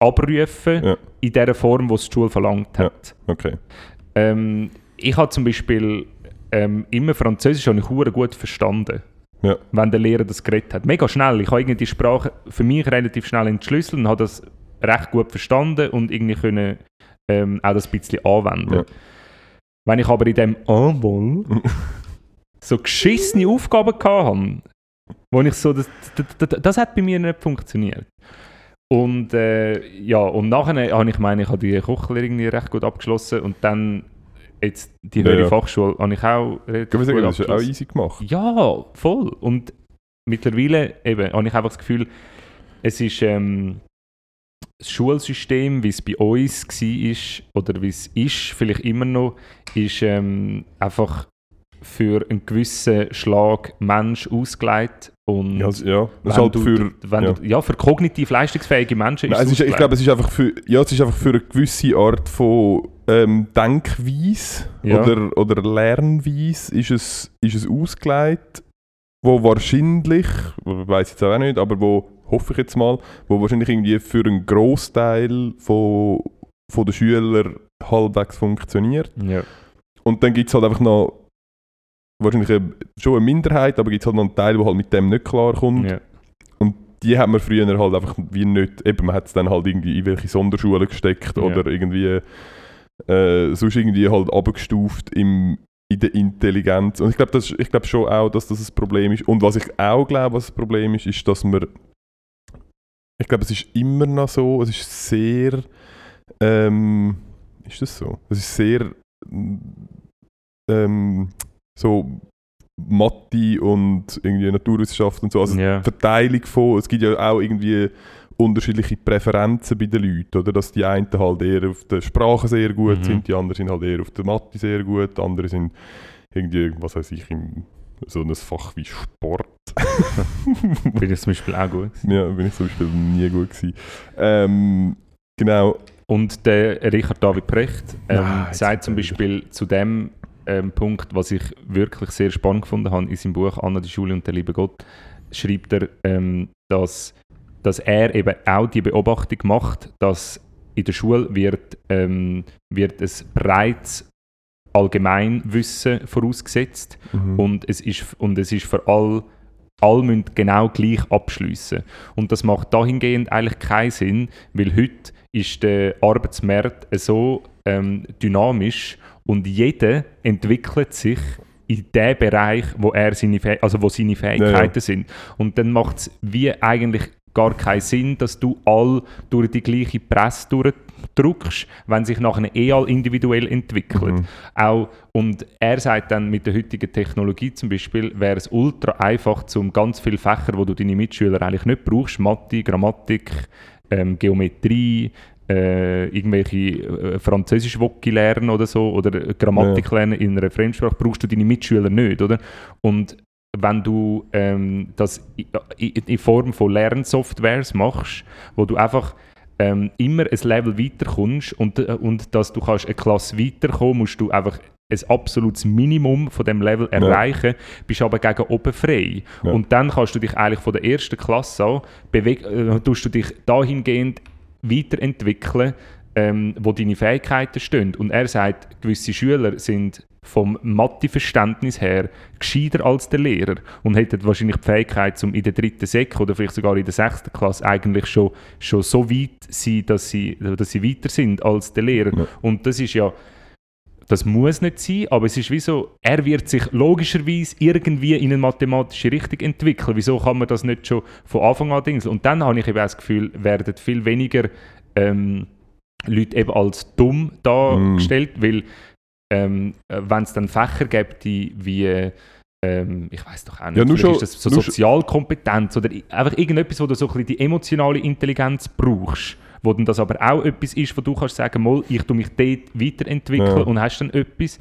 abrufen Ja. in der Form, die die Schule verlangt hat. Okay. Ähm, ich habe zum Beispiel ähm, immer Französisch habe ich gut verstanden. Ja. Wenn der Lehrer das geredet hat. Mega schnell. Ich habe irgendwie die Sprache für mich relativ schnell entschlüsselt und habe das recht gut verstanden und irgendwie können, ähm, auch das ein bisschen anwenden. Ja. Wenn ich aber in dem Envol so geschissene Aufgaben hatte, wo ich so, das, das, das, das hat bei mir nicht funktioniert. Und äh, ja, und nachher habe ich meine, ich habe die Kochlehre irgendwie recht gut abgeschlossen und dann jetzt die Ja, höhere ja. Fachschule habe ich auch relativ würde sagen, gut das ja auch easy gemacht. Ja, voll. Und mittlerweile eben, habe ich einfach das Gefühl, es ist ähm, das Schulsystem, wie es bei uns war oder wie es ist, vielleicht immer noch, ist ähm, einfach für einen gewissen Schlag Mensch ausgelegt. Und Ja, also, ja. Ist wenn halt du, für, wenn ja. Du, ja, für kognitiv leistungsfähige Menschen Nein, es ist, ich glaube, es ist einfach für, ja, es ist einfach für eine gewisse Art von ähm, Denkweise Ja. oder, oder Lernweise ist es, ist es ausgelegt, wo wahrscheinlich, weiß jetzt auch nicht, aber wo, hoffe ich jetzt mal, wo wahrscheinlich irgendwie für einen Großteil von, von den Schülern halbwegs funktioniert. ja. Und dann gibt es halt einfach noch wahrscheinlich eine, schon eine Minderheit, aber gibt es halt noch einen Teil, der halt mit dem nicht klarkommt. Ja. die hat man früher halt einfach wie nicht, eben man hat es dann halt irgendwie in welche Sonderschulen gesteckt Ja. oder irgendwie äh, sonst irgendwie halt abgestuft im, in der Intelligenz. Und ich glaube glaube schon auch, dass das ein Problem ist. Und was ich auch glaube, was das Problem ist, ist, dass man ich glaube, es ist immer noch so, es ist sehr ähm, ist das so? Es ist sehr ähm, so Mathe und irgendwie Naturwissenschaft und so. Also Ja. Verteilung von, es gibt ja auch irgendwie unterschiedliche Präferenzen bei den Leuten, oder? Dass die einen halt eher auf der Sprache sehr gut Mhm. sind, die anderen sind halt eher auf der Mathe sehr gut, die anderen sind irgendwie, was weiß ich, im so ein Fach wie Sport. Bin ich zum Beispiel auch gut. ja, bin ich zum Beispiel nie gut gewesen. Ähm, genau. Und der Richard David Precht ähm, Nein, sagt zum. Beispiel zu dem ähm, Punkt, was ich wirklich sehr spannend gefunden habe in seinem Buch Anna, die Schule und der liebe Gott, schreibt er, ähm, dass, dass er eben auch die Beobachtung macht, dass in der Schule wird, ähm, wird ein breites Allgemeinwissen vorausgesetzt Mhm. und es ist, und es ist für all, alle müssen genau gleich abschliessen. Und das macht dahingehend eigentlich keinen Sinn, weil heute ist der Arbeitsmarkt so ähm, dynamisch und jeder entwickelt sich in dem Bereich, wo er seine, Fäh also wo seine Fähigkeiten sind. Und dann macht es wie eigentlich gar keinen Sinn, dass du all durch die gleiche Presse durchdrückst, wenn sich nachher eh all individuell entwickelt. Mhm. Auch, und er sagt dann, mit der heutigen Technologie zum Beispiel, wäre es ultra einfach, um ganz viele Fächer, wo du deine Mitschüler eigentlich nicht brauchst, Mathe, Grammatik, ähm, Geometrie, äh, irgendwelche äh, französisch Woki lernen oder so, oder Grammatik lernen in einer Fremdsprache, brauchst du deine Mitschüler nicht, oder? Und wenn du ähm, das i- in Form von Lernsoftwares machst, wo du einfach ähm, immer ein Level weiterkommst und, äh, und dass du kannst eine Klasse weiterkommen, musst du einfach ein absolutes Minimum von dem Level erreichen, bist aber gegen oben frei. Ja. Und dann kannst du dich eigentlich von der ersten Klasse an, beweg äh, tust du dich dahingehend weiterentwickeln, ähm, wo deine Fähigkeiten stehen. Und er sagt, gewisse Schüler sind vom Mathe-Verständnis her gescheiter als der Lehrer und hätten wahrscheinlich die Fähigkeit, um in der dritten Sek oder vielleicht sogar in der sechsten Klasse eigentlich schon, schon so weit sein, dass sie, dass sie weiter sind als der Lehrer. Ja. Und das ist ja das muss nicht sein, aber es ist wie so, er wird sich logischerweise irgendwie in eine mathematische Richtung entwickeln. Wieso kann man das nicht schon von Anfang an dingseln? Und dann habe ich eben das Gefühl, werden viel weniger ähm, Leute eben als dumm dargestellt, weil ähm, wenn es dann Fächer gibt, die wie ähm, ich weiß doch auch nicht, Ja, nur schon- ist das so Sozialkompetenz oder einfach irgendetwas, wo du so ein bisschen die emotionale Intelligenz brauchst, wo dann das aber auch etwas ist, wo du kannst sagen, mal, ich tu mich dort weiterentwickeln Ja. und hast dann etwas.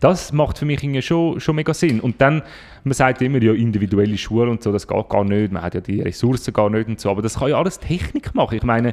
Das macht für mich schon, schon mega Sinn. Und dann, man sagt immer, ja, individuelle Schule und so, das geht gar nicht, man hat ja die Ressourcen gar nicht und so, aber das kann ja alles Technik machen. Ich meine,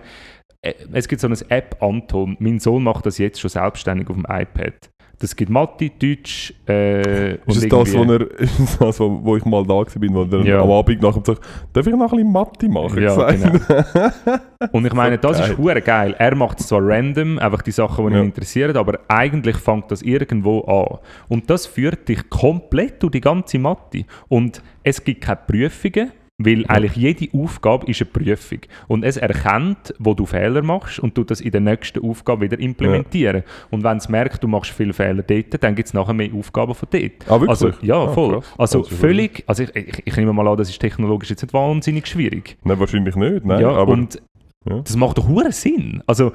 äh, es gibt so eine App, Anton, mein Sohn macht das jetzt schon selbstständig auf dem iPad. Das gibt Mathe, Deutsch äh, Ist es das, wo, er, ist das wo, wo ich mal da war, wo er Ja. am Abend nachher sagt, darf ich noch ein bisschen Mathe machen? Ja, Gesagt. Und ich meine, das ist hure geil. Er macht es zwar random, einfach die Sachen, die Ja. ihn interessieren, aber eigentlich fängt das irgendwo an. Und das führt dich komplett durch die ganze Mathe. Und es gibt keine Prüfungen, weil eigentlich jede Aufgabe ist eine Prüfung. Und es erkennt, wo du Fehler machst und tut das in der nächsten Aufgabe wieder implementieren. Und wenn es merkt, du machst viele Fehler dort, dann gibt es nachher mehr Aufgaben von dort. Ah, wirklich? Also, ja, Ah, voll. krass. Also ist völlig, also ich, ich, ich nehme mal an, das ist technologisch jetzt nicht wahnsinnig schwierig. Nein, wahrscheinlich nicht. Nein, ja, aber und ja. das macht doch hure Sinn. Also,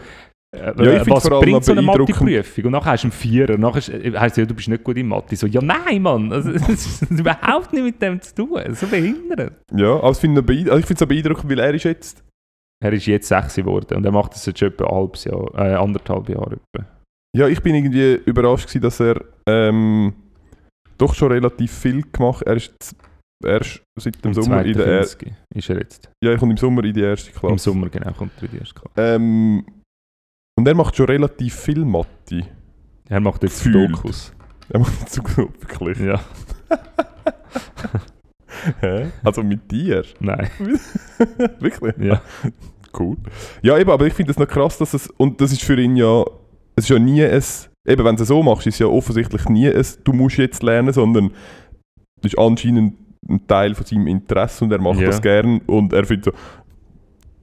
Ja, ich was bringt so eine Mathe-Prüfung? Und nachher hast du einen Vierer, nachher äh, heisst es, ja, du bist nicht gut in Mathe. So, ja nein, Mann, also, das hat überhaupt nicht mit dem zu tun. So behindert. ja, aber ich finde es also ich find's auch beeindruckend, weil er ist jetzt... Er ist jetzt sechs geworden und er macht das jetzt schon etwa ein halbes Jahr, äh, anderthalb Jahre. Etwa. Ja, ich bin irgendwie überrascht gewesen, dass er ähm, doch schon relativ viel gemacht Er ist jetzt erst seit dem Im Sommer in der... Er 52 ist er jetzt. ja, er kommt im Sommer in die erste Klasse. Im Sommer genau kommt er in die erste Klasse. Ähm, und er macht schon relativ viel Mathe. Er macht jetzt Gefühlt. Dokus. Er macht jetzt wirklich. Ja, Hä? Also mit dir? nein. Wirklich? Ja. Cool. Ja, eben, aber ich finde es noch krass, dass es. Und das ist für ihn ja. Es ist ja nie ein. Eben, wenn du es so machst, ist es ja offensichtlich nie ein, du musst jetzt lernen, sondern das ist anscheinend ein Teil von seinem Interesse und er macht Ja. das gern und er findet so,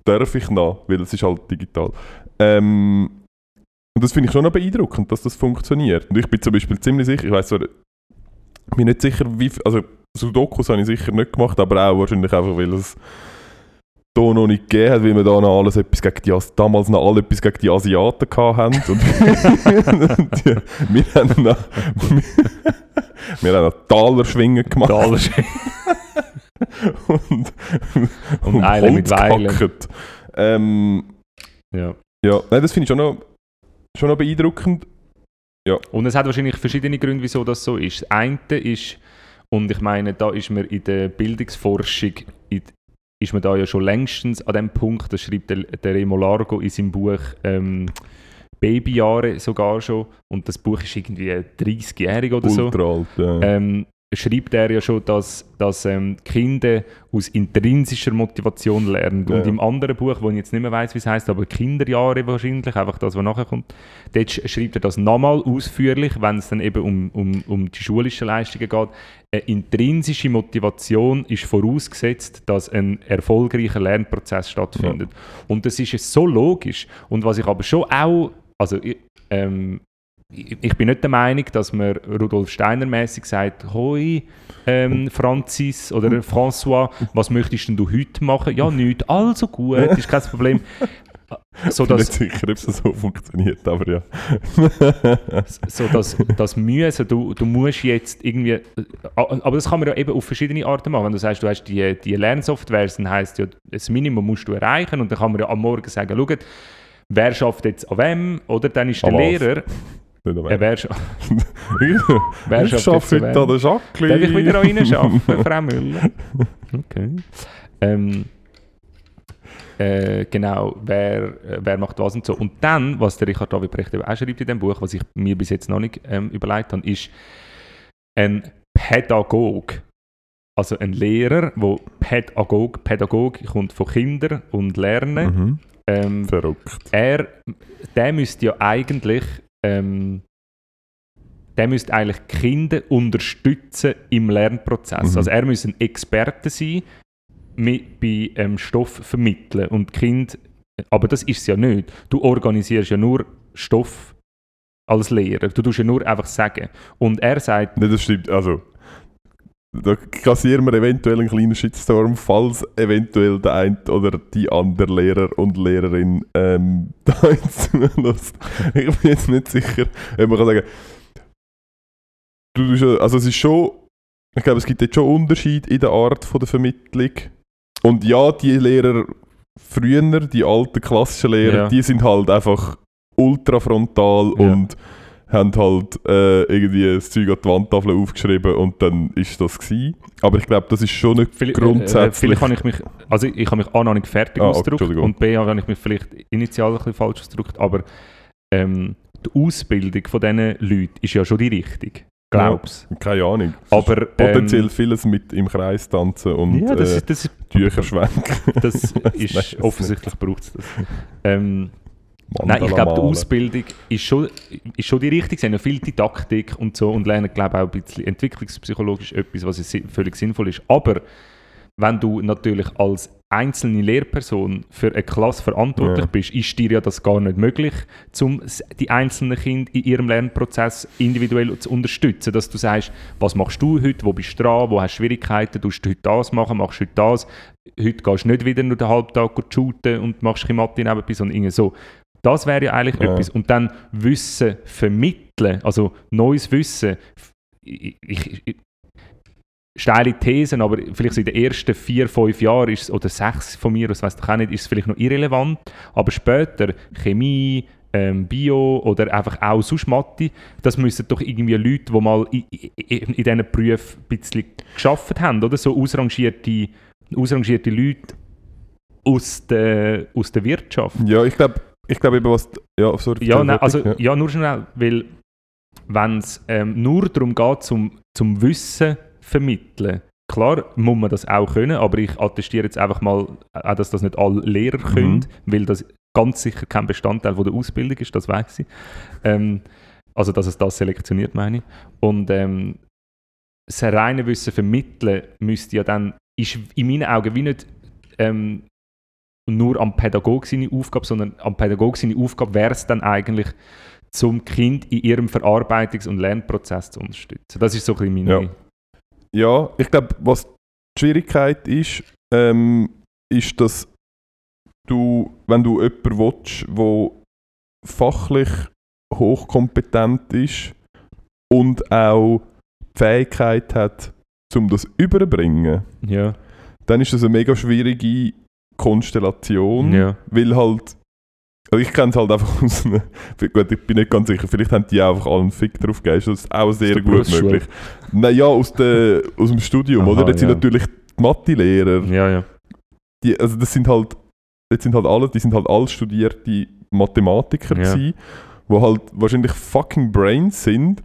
darf ich noch, weil es ist halt digital. Ähm, und das finde ich schon noch beeindruckend, dass das funktioniert. Und ich bin zum Beispiel ziemlich sicher, ich weiß zwar, ich bin nicht sicher, wie viel, also Sudokus habe ich sicher nicht gemacht, aber auch wahrscheinlich einfach, weil es da noch nicht gegeben hat, weil wir da noch alles etwas gegen die, As- damals noch alle etwas gegen die Asiaten gehabt haben. Und, und die, wir haben noch, wir haben noch Talerschwingen gemacht. Talerschwingen. und, Und Eilen mit Weilen. Ähm, Ja. Ja, nein, das finde ich schon noch, schon noch beeindruckend. Und es hat wahrscheinlich verschiedene Gründe, wieso das so ist. Das eine ist, und ich meine, da ist man in der Bildungsforschung, ist man da ja schon längstens an dem Punkt, das schreibt der, der Remo Largo in seinem Buch ähm, Babyjahre sogar schon, und das Buch ist irgendwie 30-jährig oder so. Ultra alt. Ja. ähm, schreibt er ja schon, dass, dass ähm, Kinder aus intrinsischer Motivation lernen. Und Ja. im anderen Buch, wo ich jetzt nicht mehr weiß, wie es heißt, aber Kinderjahre wahrscheinlich, einfach das, was nachher kommt, dort sch- schreibt er das nochmal ausführlich, wenn es dann eben um, um, um die schulischen Leistungen geht. Eine intrinsische Motivation ist vorausgesetzt, dass ein erfolgreicher Lernprozess stattfindet. Und das ist es so logisch. Und was ich aber schon auch, also ähm, ich bin nicht der Meinung, dass man Rudolf Steiner mäßig sagt, hoi ähm, Francis oder François, was möchtest denn du heute machen? Ja, nichts, also gut, ist kein Problem. So ich bin nicht dass, sicher, ob es so funktioniert, aber ja. so dass, das Müssen, du, du musst jetzt irgendwie, äh, aber das kann man ja eben auf verschiedene Arten machen. Wenn du sagst, du hast die, die Lernsoftware, dann heisst ja, das Minimum musst du erreichen und dann kann man ja am Morgen sagen, schau, wer schafft jetzt an wem, oder dann ist der? Lehrer, Nicht äh, wer, scha- wer ich jetzt heute an an der Jacqueline. Darf ich wieder reinschaffen, Frau Müller? Okay. Ähm, äh, genau, wer, wer macht was und so. Und dann, was der Richard David Brecht auch schreibt in dem Buch, was ich mir bis jetzt noch nicht ähm, überlegt habe, ist ein Pädagog. Also ein Lehrer, wo Pädagog, Pädagog kommt von Kindern und Lernen. Mhm. Ähm, Verrückt. er, der müsste ja eigentlich, ähm, der müsste eigentlich Kinder unterstützen im Lernprozess. Mhm. Also er müsste ein Experte sein, mit, bei ähm, Stoff vermitteln und Kinder, aber das ist es ja nicht. Du organisierst ja nur Stoff als Lehrer. Du tust ja nur einfach sagen. Und er sagt, Nein, das stimmt. Also, da kassieren wir eventuell einen kleinen Shitstorm, falls eventuell der eine oder die andere Lehrer und Lehrerin ähm, da zulässt. Ich bin jetzt nicht sicher, ob man kann sagen, du also es ist schon Ich glaube, es gibt jetzt schon Unterschied in der Art von der Vermittlung. Und ja, die Lehrer früher, die alten klassischen Lehrer, Ja. die sind halt einfach ultrafrontal Ja. und haben halt äh, irgendwie das Zeug an die Wandtafel aufgeschrieben und dann ist das gewesen. Aber ich glaube, das ist schon nicht Vielleicht, äh, grundsätzlich... vielleicht habe ich mich, also ich habe mich A noch nicht fertig Ah, ausgedrückt und B habe ich mich vielleicht initial ein bisschen falsch ausgedrückt, aber ähm, die Ausbildung von diesen Leuten ist ja schon die richtige, glaub's. Keine Ahnung. Aber Potenziell ähm, vieles mit im Kreis tanzen und ja, das, äh, ist, das, ist, Tücher schwenken. das ist das offensichtlich braucht es das. Ähm, Mandala Nein, ich glaube, die. Ausbildung ist schon, ist schon die richtige. Sie haben ja viel Didaktik und so und lernen, glaube ich, auch ein bisschen entwicklungspsychologisch etwas, was völlig sinnvoll ist. Aber wenn du natürlich als einzelne Lehrperson für eine Klasse verantwortlich Ja. bist, ist dir ja das gar nicht möglich, um die einzelnen Kinder in ihrem Lernprozess individuell zu unterstützen. Dass du sagst, was machst du heute, wo bist du dran, wo hast du Schwierigkeiten, tust du heute das machen, machst du heute das. Heute gehst du nicht wieder nur den halben Tag shooten und machst ein bisschen Mathe nebenbei, sondern irgendwie so. Das wäre ja eigentlich Ja. etwas. Und dann Wissen vermitteln, also neues Wissen. Ich, ich, ich, steile Thesen, aber vielleicht in den ersten vier, fünf Jahren ist es, oder sechs von mir, das weiß ich auch nicht, ist es vielleicht noch irrelevant. Aber später Chemie, ähm, Bio oder einfach auch sonst Mathe, das müssen doch irgendwie Leute, die mal in, in, in diesen Berufen ein bisschen geschafft haben, oder? So ausrangierte, ausrangierte Leute aus der, aus der Wirtschaft. Ja, ich glaube, ich glaube eben, was... Ja, sorry. Ja, erzähl nein, also, fertig. ja. nur schnell, weil wenn es ähm, nur darum geht, zum, zum Wissen vermitteln, klar muss man das auch können, aber ich attestiere jetzt einfach mal, auch, dass das nicht alle Lehrer Mhm. können, weil das ganz sicher kein Bestandteil von der Ausbildung ist, das weiß ich. Ähm, also, dass es das selektioniert, meine ich. Und ähm, das reine Wissen vermitteln müsste ja dann, ist in meinen Augen wie nicht ähm, nur am Pädagogen seine Aufgabe, sondern am Pädagogen seine Aufgabe wäre es dann eigentlich, zum Kind in ihrem Verarbeitungs- und Lernprozess zu unterstützen. Das ist so ein bisschen meine... Ja, ich glaube, was die Schwierigkeit ist, ähm, ist, dass du, wenn du jemanden willst, der fachlich hochkompetent ist und auch die Fähigkeit hat, um das überzubringen, Ja. dann ist das eine mega schwierige Konstellation, ja. weil halt also ich kenne es halt einfach aus einer, gut, ich bin nicht ganz sicher, vielleicht haben die einfach alle einen Fick drauf gegeben, das ist auch sehr der gut möglich. Naja, aus, der, aus dem Studium, Aha, oder? Jetzt sind ja. natürlich die Mathe-Lehrer, Ja, ja. die, also das sind halt, jetzt sind halt alle, die sind halt alle studierte Mathematiker Ja. gewesen, die halt wahrscheinlich fucking Brains sind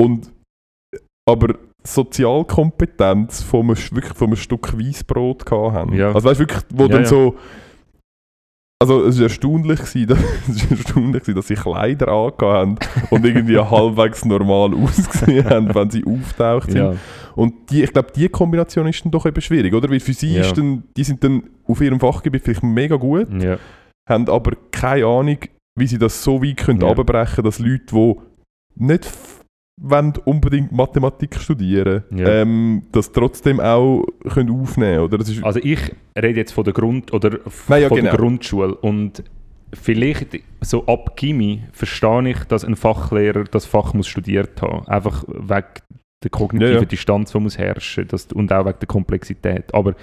und aber Sozialkompetenz von einem, wirklich von einem Stück Weissbrot gehabt haben. Ja. Also weißt du wirklich, wo Ja, dann ja. so also es war erstaunlich, gewesen, es erstaunlich gewesen, dass sie Kleider angehabt haben und irgendwie halbwegs normal ausgesehen haben, wenn sie auftaucht sind. ja. Und die, ich glaube, die Kombination ist dann doch eben schwierig, oder? Weil für sie Ja. ist dann, die sind dann auf ihrem Fachgebiet vielleicht mega gut, ja. haben aber keine Ahnung, wie sie das so weit können Ja. runterbrechen, dass Leute, die nicht wollen unbedingt Mathematik studieren, Ja. ähm, das trotzdem auch können aufnehmen oder? Das ist, Also ich rede jetzt von der Grund- oder Nein, ja, von der genau. Grundschule und vielleicht so ab Gimmi verstehe ich, dass ein Fachlehrer das Fach muss studiert haben, einfach wegen der kognitiven Ja, ja. Distanz, die muss herrschen das, und auch wegen der Komplexität. Aber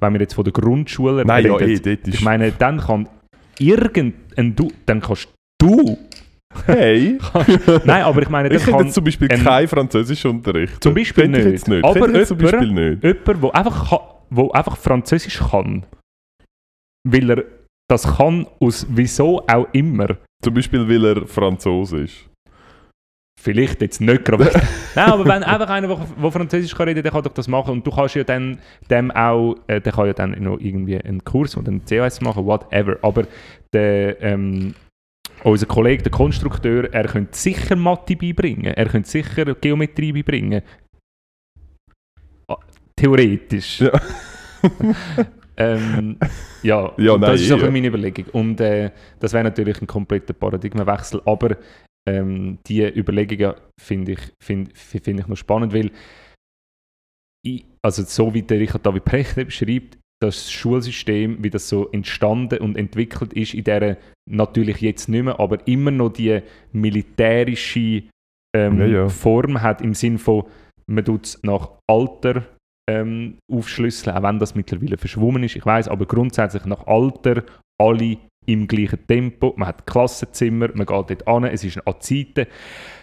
wenn wir jetzt von der Grundschule Nein, ja, reden, eh, dort ist... ich meine, dann kann irgendein du, dann kannst du, hey! nein, aber ich meine, ich hätte kann jetzt zum Beispiel ein- kein Französischunterricht. Zum Beispiel nicht. Jetzt nicht. Aber jetzt zum Beispiel nicht. jemand, der einfach, ka- wo einfach Französisch kann, weil er das kann aus wieso auch immer. Zum Beispiel, weil er Franzose ist. Vielleicht jetzt nicht gerade. Nein, aber wenn einfach einer, der der Französisch kann reden, der kann doch das machen. Und du kannst ja dann dem auch, äh, der kann ja dann noch irgendwie einen Kurs und einen COS machen, whatever. Aber der, ähm, unser Kollege, der Konstrukteur, er könnte sicher Mathe beibringen. Er könnte sicher Geometrie beibringen. Ah, Theoretisch. Ja. ähm, ja, Ja, nein, das ist auch ja. meine Überlegung. Und äh, das wäre natürlich ein kompletter Paradigmenwechsel. Aber ähm, die Überlegungen finde ich, find, find ich noch spannend, weil ich, also so wie der Richard David Precht beschreibt, das Schulsystem, wie das so entstanden und entwickelt ist, in der natürlich jetzt nicht mehr, aber immer noch die militärische ähm, Ja, ja. Form hat im Sinn von man tut es nach Alter ähm, aufschlüsseln, auch wenn das mittlerweile verschwommen ist. Ich weiß, aber grundsätzlich nach Alter alle im gleichen Tempo. Man hat Klassenzimmer, man geht dort an, es ist an Zeiten.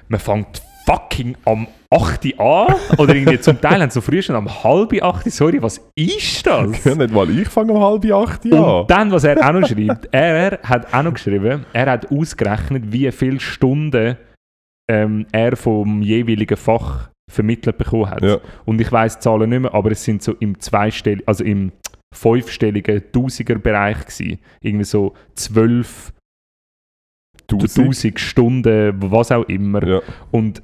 Man fängt fucking am 8 Uhr an. Oder irgendwie zum Teil haben sie so früh schon am halb 8 Uhr. Sorry, was ist das? Ja, nicht mal ich fange um halb acht an. Und dann, was er auch noch schreibt, er hat auch noch geschrieben, er hat ausgerechnet, wie viele Stunden ähm, er vom jeweiligen Fach vermittelt bekommen hat. Ja. Und ich weiß die Zahlen nicht mehr, aber es sind so im zweistelligen, also im fünfstelligen Tausiger-Bereich gewesen. Irgendwie so zwölf, Tausend. tausend Stunden, was auch immer. Ja. Und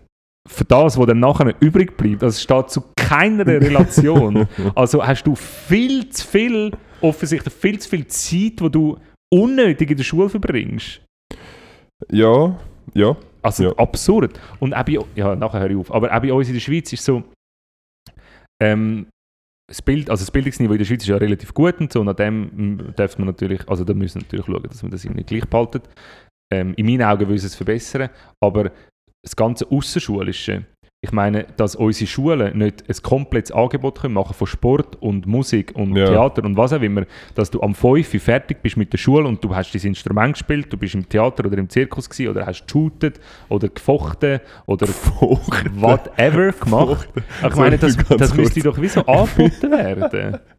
für das, was dann nachher übrig bleibt, das steht zu keiner Relation. also hast du viel zu viel, offensichtlich viel zu viel Zeit, die du unnötig in der Schule verbringst. ja, ja. Also Ja. absurd. Und auch bei, ja, nachher höre ich auf. Aber auch bei uns in der Schweiz ist so, ähm, das, Bild, also das Bildungsniveau in der Schweiz ist ja relativ gut und so. Nach dem mm, darf man natürlich, also da müssen wir natürlich schauen, dass man das irgendwie gleich behaltet. Ähm, in meinen Augen will es es verbessern. Aber das ganze Aussenschulische, ich meine, dass unsere Schulen nicht ein komplettes Angebot können machen von Sport und Musik und Ja. Theater und was auch immer, dass du am 5 Uhr fertig bist mit der Schule und du hast dein Instrument gespielt, du bist im Theater oder im Zirkus gewesen, oder hast geshootet oder gefochten oder whatever gemacht. Ich meine, das, das müsste doch wie so angeboten werden.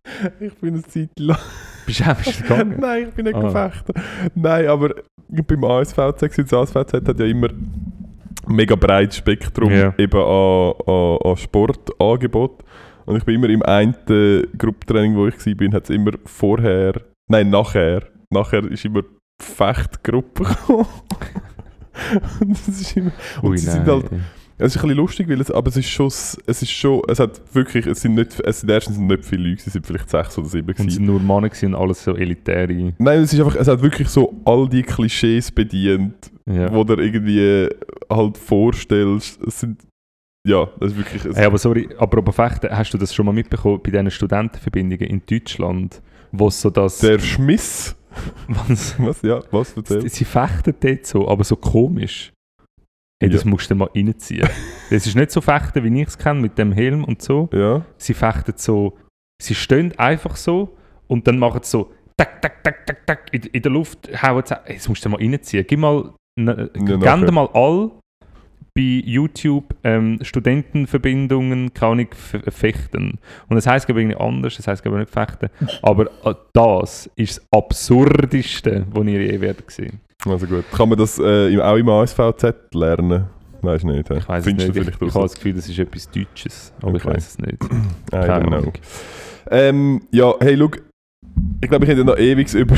Ich bin eine Zeit lang. Bist du einfach gegangen? Nein, ich bin nicht Ah. gefechten. Nein, aber beim ASVZ, das ASVZ hat ja immer mega breites Spektrum Ja. eben an, an, an Sportangebot. Und ich bin immer im einen Gruppentraining, wo ich war, hat es immer vorher, nein, nachher, nachher ist immer Fechtgruppe gekommen. Und das ist immer, und Ui, sie sind nein. halt, es ist ein bisschen lustig, weil es, aber es ist schon, es ist schon, es hat wirklich, es sind nicht, es sind erstens nicht viele Leute, es sind vielleicht sechs oder sieben Und gewesen. es sind nur Männer und alles so elitäre. Nein, es ist einfach, es hat wirklich so all die Klischees bedient, Ja. wo du irgendwie halt vorstellst. Es sind, ja, das ist wirklich, es, Hey, aber sorry, apropos Fechten, hast du das schon mal mitbekommen bei diesen Studentenverbindungen in Deutschland, wo so das... der Schmiss. was, Was, ja, was, erzähl. sie fechten dort so, aber so komisch. Hey, das Ja. musst du mal reinziehen. Das ist nicht so Fechten, wie ich es kenne, mit dem Helm und so. Ja, Sie fechten so... Sie stehen einfach so und dann machen sie so... Tak, tak, tak, tak, tak, in, in der Luft hauen sie... Hey, das musst du mal reinziehen. Gib mal... Ne, Ja, gib nachher. mal all bei YouTube ähm, Studentenverbindungen kann ich fechten. Und das heisst glaube ich irgendwie anders, das heisst glaube ich nicht fechten. Aber äh, das ist das Absurdeste, was ihr je werdet sehen. Also gut. Kann man das äh, auch im ASVZ lernen? Weißt nicht? Ich weiß es nicht. Ich, ich habe das Gefühl, das ist etwas Deutsches, aber ich Okay. weiß es nicht. I don't know. Ähm, ja, hey, schau. Ich glaube, ich hätte noch ewig über,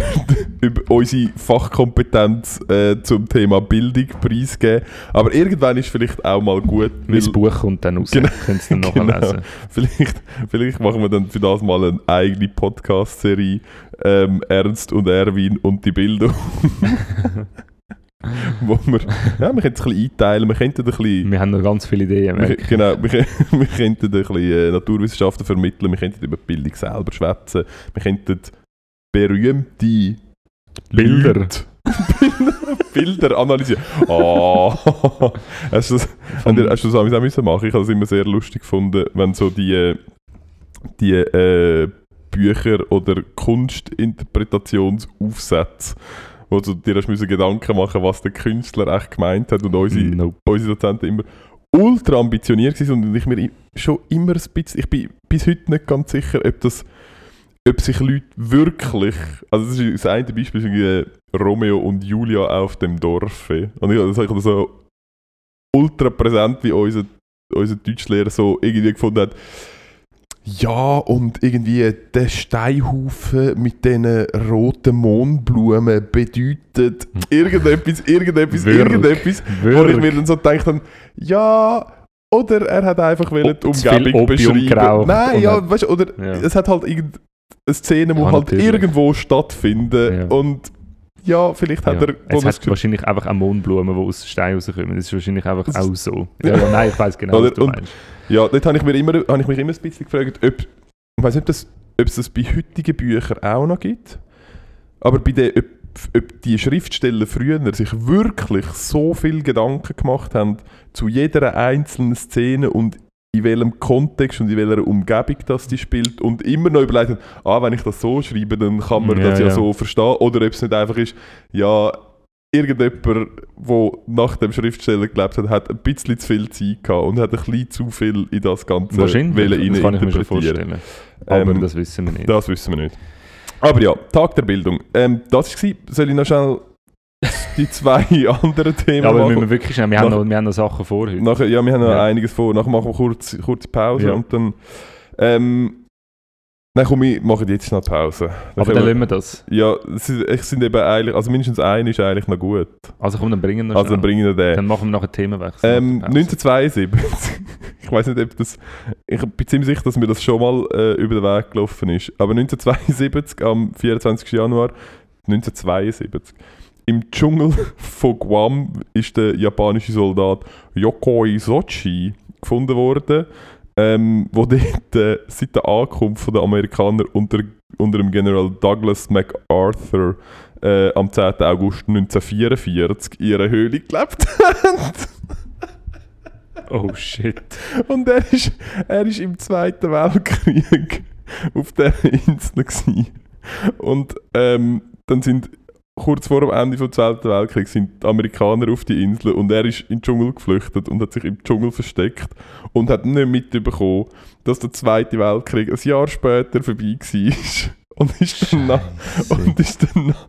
über unsere Fachkompetenz äh, zum Thema Bildung preisgeben. Aber irgendwann ist vielleicht auch mal gut. weil- Mein Buch kommt dann raus, Genau. könnt ihr dann Genau. nachlesen. Vielleicht, vielleicht machen wir dann für das mal eine eigene Podcast-Serie ähm, Ernst und Erwin und die Bildung. Wo wir, ja, wir könnten es ein bisschen einteilen, wir könnten ein bisschen, Wir haben noch ganz viele Ideen. wir, genau, wir, wir könnten ein bisschen äh, Naturwissenschaften vermitteln, wir könnten über die Bildung selber schwätzen, wir könnten berühmte Bilder. Leute- Bilder analysieren. Oh. hast du das, hast du das auch müssen machen? Ich habe es immer sehr lustig gefunden, wenn so die, äh, die äh, Bücher oder Kunstinterpretationsaufsätze, wo du dir hast müssen Gedanken machen was der Künstler echt gemeint hat und unsere, Nope. unsere Dozenten immer ultra ambitioniert waren und ich mir schon immer ein bisschen, ich bin bis heute nicht ganz sicher, ob das ob sich Leute wirklich, also das ist das eine Beispiel, ist Romeo und Julia auf dem Dorf. Und ich, das habe ich so ultra präsent, wie unser, unser Deutschlehrer so irgendwie gefunden hat, ja, und irgendwie der Steinhaufen mit diesen roten Mohnblumen bedeutet irgendetwas, irgendetwas, Wirk. irgendetwas. Wo ich mir dann so gedacht habe, ja, oder er hat einfach die Oh, viel Umgebung geraucht Nein, ja, weißt du, oder Ja. es hat halt irgendeine Szene, die Ja, halt natürlich. irgendwo stattfinden Ja. und ja, vielleicht hat Ja. er Es das hat wahrscheinlich einfach auch Mohnblumen, die aus Stein rauskommen. Das ist wahrscheinlich einfach Das- auch so. Ja, ja, nein, ich weiß genau, was du und- meinst. Ja, dort habe ich, mir immer, habe ich mich immer ein bisschen gefragt, ob, ich weiß nicht, ob, das, ob es das bei heutigen Büchern auch noch gibt, aber bei den, ob, ob die Schriftsteller früher sich wirklich so viel Gedanken gemacht haben zu jeder einzelnen Szene und in welchem Kontext und in welcher Umgebung das die spielt und immer noch überlegt ah, wenn ich das so schreibe, dann kann man Ja, das ja, ja. so verstehen. Oder ob es nicht einfach ist, ja, irgendjemand, der nach dem Schriftsteller gelebt hat, hat ein bisschen zu viel Zeit gehabt und hat ein bisschen zu viel in das Ganze Wahrscheinlich, das kann ich mir schon vorstellen. Aber Ähm, das wissen wir nicht. Das wissen wir nicht. Aber ja, Tag der Bildung. Ähm, das war, soll ich noch schnell die zwei anderen Themen ja, aber wir machen? müssen wirklich schnell, wir, haben Nach- noch, wir haben noch Sachen vor heute. Nachher, ja, wir haben noch Ja. einiges vor. Nachher machen wir kurz, kurze Pause Ja. und dann. Ähm, Nein, komm, wir machen jetzt schnell Pause. aber können dann wir- lassen wir das. Ja, es sind eben eigentlich, also mindestens einer ist eigentlich noch gut. Also komm, dann bringen wir Also dann bringen wir den. Dann machen wir nachher Themenwechsel. Ähm, nach der Pause. 1972. ich weiß nicht, ob das. Ich bin ziemlich sicher, dass mir das schon mal äh, über den Weg gelaufen ist. Aber 1972, am 24. Januar 1972, im Dschungel von Guam ist der japanische Soldat Yokoi Sochi gefunden worden, ähm, wo dort äh, seit der Ankunft der Amerikaner unter, unter dem General Douglas MacArthur äh, am 10. August 1944 in ihrer Höhle gelebt haben. Oh shit. Und er ist, er ist im Zweiten Weltkrieg auf dieser Insel. Gewesen. Und ähm, dann sind kurz vor dem Ende des Zweiten Weltkriegs sind die Amerikaner auf die Insel und er ist in den Dschungel geflüchtet und hat sich im Dschungel versteckt und hat nicht mitbekommen, dass der Zweite Weltkrieg ein Jahr später vorbei war. Und ist dann nach, und ist dann nach,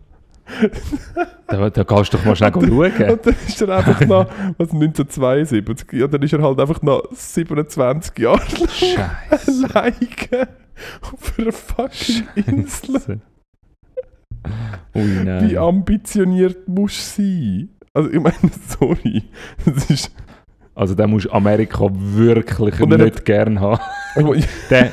Da, da kannst du doch mal schnell schauen. und dann ist er einfach nach, was 1972, ja, dann ist er halt einfach nach 27 Jahren Scheiße. alleine auf einer fucking Insel. Wie ambitioniert musst du sein? Also ich meine, sorry. Das ist... Also den musst du Amerika wirklich nicht gern haben. Der,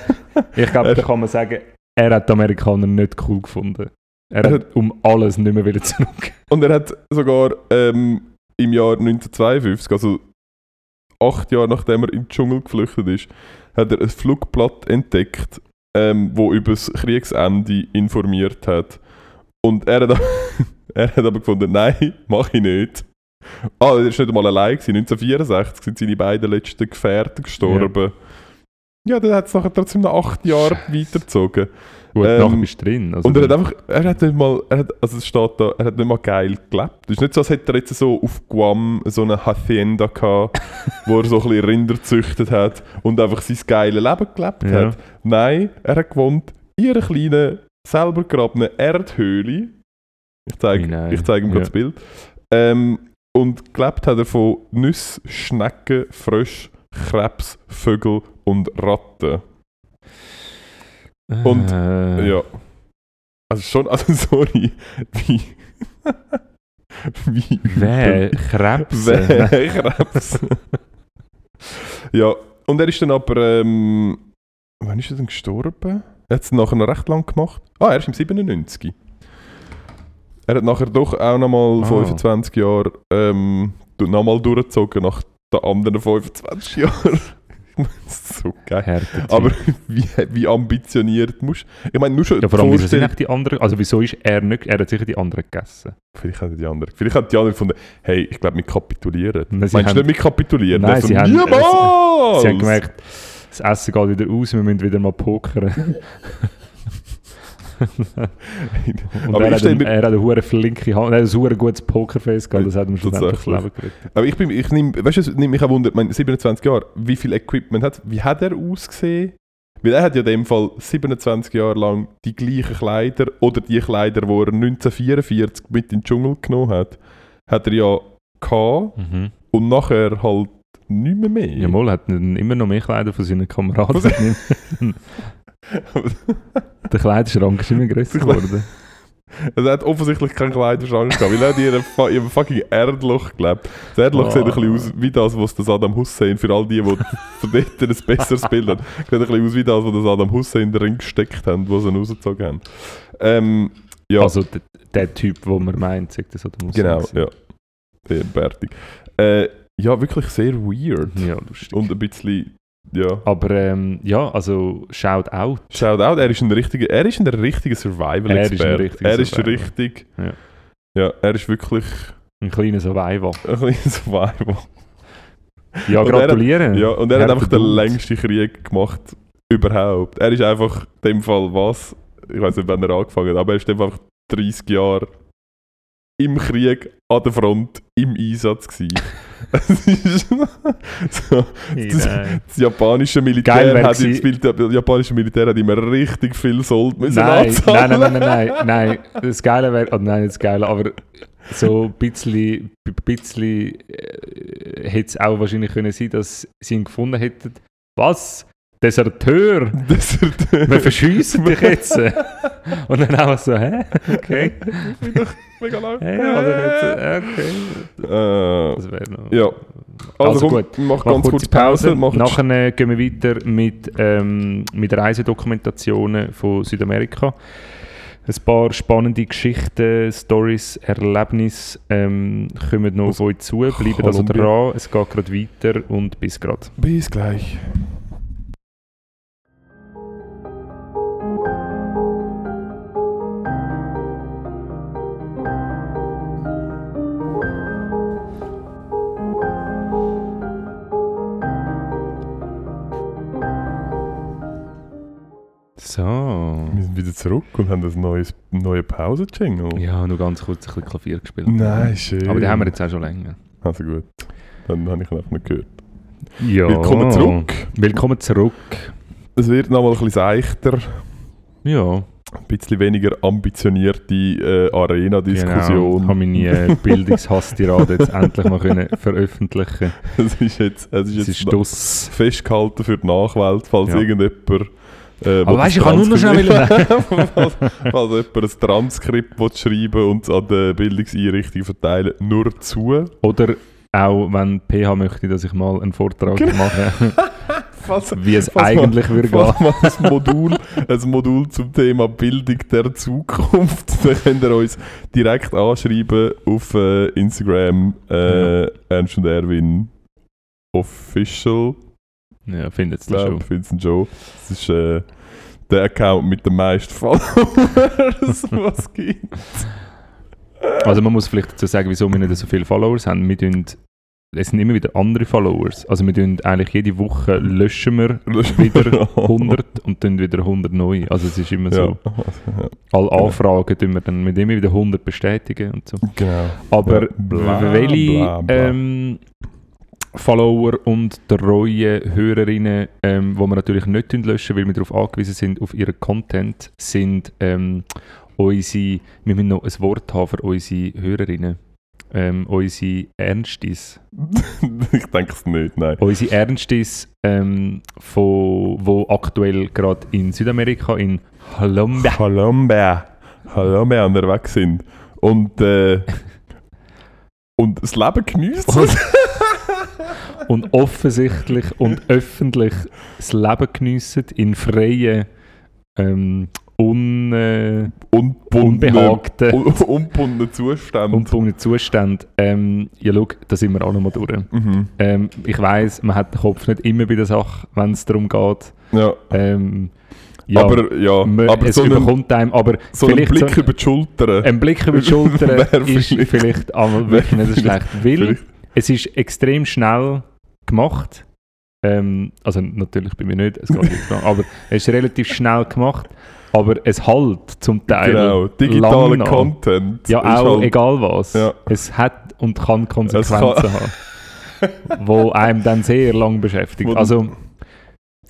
ich glaube, da kann man sagen, er hat die Amerikaner nicht cool gefunden. Er, Er hat um alles nicht mehr wieder zurück. Und er hat sogar ähm, im Jahr 1952, also acht Jahre nachdem er in den Dschungel geflüchtet ist, hat er ein Flugblatt entdeckt, ähm, wo über das Kriegsende informiert hat. Und er hat, er hat aber gefunden, nein, mache ich nicht. Ah, er ist nicht einmal allein gewesen. 1964 sind seine beiden letzten Gefährten gestorben. Ja, dann hat es nachher trotzdem noch acht Jahre weitergezogen. Gut, Ähm, nachher bist du drin. Also Und er hat einfach, er hat nicht mal, er hat, also es steht da, er hat nicht mal geil gelebt. Es ist nicht so, als hätte er jetzt so auf Guam so eine Hacienda gehabt, wo er so ein bisschen Rinder gezüchtet hat und einfach sein geiles Leben gelebt Ja. hat. Nein, er hat gewohnt in einer kleinen, selber gegrabenen Erdhöhle. Ich zeige ich zeig ihm Ja. gerade das Bild. Ähm, und gelebt hat er von Nüsse, Schnecken, Frösch, Krebs, Vögel und Ratten. und- Äh, Ja. Also schon, also sorry, wie. wie. Wer? Krebs? Wer? Krebs. ja, und er ist dann aber. Ähm, wann ist er denn gestorben? Er hat es nachher noch recht lang gemacht. Ah, er ist im 97. Er hat nachher doch auch nochmal Ah. 25 Jahre ähm, du- nochmal durchgezogen nach den anderen 25 Jahren. das ist so geil. Härte Aber wie, wie ambitioniert musst Ich meine, nur schon ja, vor allem, wieso sind die anderen, also wieso ist er nicht, er hat sicher die anderen gegessen. Vielleicht haben die anderen. Vielleicht haben die anderen gefunden, hey, ich glaube, wir kapitulieren. Nein, Meinst sie du nicht, wir kapitulieren? Nein, Also, sie haben- niemals! Sie haben gemerkt, das Essen geht wieder aus, wir müssen wieder mal pokern. Und Aber er, hat mir- er hat eine hure flinke Hand, er hat ein hure gutes Pokerface gehabt, das hat ihm das Tatsächlich. Leben gerettet. Aber ich, bin, ich nehm, weißt du, es nimmt mich auch Wunder, ich meine, 27 Jahre, wie viel Equipment hat Wie hat er ausgesehen? Weil er hat ja in dem Fall 27 Jahre lang die gleichen Kleider oder die Kleider, die er 1944 mit in den Dschungel genommen hat, hat er ja gehabt Mhm. und nachher halt nicht mehr mehr. Ja, Moll hat dann immer noch mehr Kleider von seinen Kameraden. Der Kleiderschrank ist immer größer Der geworden. Also er hat offensichtlich keinen Kleiderschrank gehabt, weil er hat in einem, fu- in einem fucking Erdloch gelebt. Das Erdloch Oh. sieht ein bisschen aus wie das, was der Saddam Hussein, für all die, die von dort ein besseres Bild haben, sieht ein bisschen aus wie das, was der Saddam Hussein in den Ring gesteckt haben, wo sie ihn rausgezogen haben. Ähm, ja, Also der, der Typ, wo man meint, sagt das oder muss genau, ja. Der Bärtig. Äh, ja, wirklich sehr weird. Ja, lustig. Und ein bisschen, ja. Aber ähm, ja, also Shout out. Shoutout, er ist ein richtiger, er ist ein richtiger Survival-Experte. Er ist ein richtiger Er ist Survivor. richtig, Ja. ja, er ist wirklich Ein kleiner Survivor. ein bisschen Survival. Ja, er hat- gratulieren. Ja, und er hat Härter einfach den längsten Krieg gemacht überhaupt. Er ist einfach in dem Fall was, ich weiß nicht, wann er angefangen hat, aber er ist einfach 30 Jahre im Krieg, an der Front, im Einsatz gewesen. Es ist so, das, das japanische Militär Geil hat das, Bild- das japanische Militär hat immer richtig viel Sold müssen Nein, nein, anzahlen. nein, nein, nein, nein, nein. Das Geile wäre, oh nein, das Geile, aber so ein bisschen, bisschen äh, hätte es auch wahrscheinlich können sein, dass sie ihn gefunden hätten. Was? Deserteur? Ist Wir verschiessen dich jetzt. Und dann auch so, hä? Okay. mega lang. Hä? Also jetzt, äh, okay. Äh, Das wäre noch. ja, also, Also komm, gut. mach Mach ganz kurz Pause. Mach Nachher äh, gehen wir weiter mit, ähm, mit Reisedokumentationen von Südamerika. Ein paar spannende Geschichten, Stories, Erlebnisse ähm, kommen noch auf euch zu. Bleibt also dran, es geht gerade weiter und bis gerade. Bis gleich. So. Wir sind wieder zurück und haben ein neues, neue Pause-Jingle. Ja, nur ganz kurz ein bisschen Klavier gespielt. Nein, schön. Aber die haben wir jetzt auch schon länger. Also gut. Dann habe ich ihn einfach nicht gehört. Ja. Willkommen zurück. Willkommen zurück. Es wird nochmal ein bisschen seichter, Ja, ein bisschen weniger ambitionierte äh, genau. Arena-Diskussion. Ich habe meine äh, Bildungshasstirade jetzt endlich mal können veröffentlichen Es ist jetzt, es ist Es jetzt ist noch Stuss. festgehalten für die Nachwelt, falls Ja. irgendjemand. Äh, Aber weisst, ein ich kann nur noch schnell falls, falls jemand ein Transkript schreiben und es an der Bildungseinrichtung verteilen, nur zu. Oder auch wenn PH möchte, dass ich mal einen Vortrag Genau. mache, Falls, wie es eigentlich würde falls gehen. mal ein Modul, ein Modul zum Thema Bildung der Zukunft, dann könnt ihr uns direkt anschreiben auf äh, Instagram äh, Ernst und Erwin Official. Ja, findet es Ich schon. glaube, Vincent Joe. Das ist äh, der Account mit den meisten Followers, was es gibt. Also man muss vielleicht dazu sagen, wieso wir nicht so viele Followers haben. Wir tun, es sind immer wieder andere Followers. Also wir tun eigentlich jede Woche löschen wir wieder 100 und dann wieder 100 neu. Also es ist immer so. Ja, Alle Anfragen tun wir dann mit immer wieder 100 bestätigen und so. genau. Aber Ja, bla, welche bla, bla. Ähm, Follower und treue Hörerinnen, ähm, wo wir natürlich nicht löschen, weil wir darauf angewiesen sind, auf ihren Content, sind ähm, unsere, wir müssen noch ein Wort haben für unsere Hörerinnen. Ähm, unsere Ernstis. ich denke es nicht, nein. Unsere Ernstis, ähm, von, wo aktuell gerade in Südamerika, in Colombia, Colombia. Colombia unterwegs sind. Und, äh, und das Leben geniessen. und offensichtlich und öffentlich das Leben geniessen in freien, ähm, un, äh, Unbundene, unbehagten, un, unbundene Zustand. unbundenen Zuständen. Ähm, ja, schau, da sind wir auch noch mal durch. mhm. Ähm, ich weiss, man hat den Kopf nicht immer bei der Sache, wenn es darum geht. Ja, Ähm, ja, aber, ja, man, aber es so überkommt einem, aber so vielleicht Blick so- über die Schulter. ein Blick über die Schulter ist vielleicht- vielleicht einmal wirklich nicht so schlecht. Weil es ist extrem schnell gemacht. Ähm, also natürlich bei mir nicht, es geht nicht lang, aber es ist relativ schnell gemacht. Aber es halt zum Teil genau, digitaler. Content. Ja, auch halt- egal was. Ja. Es hat und kann Konsequenzen kann- haben, wo einem dann sehr lang beschäftigt. Wo- Also,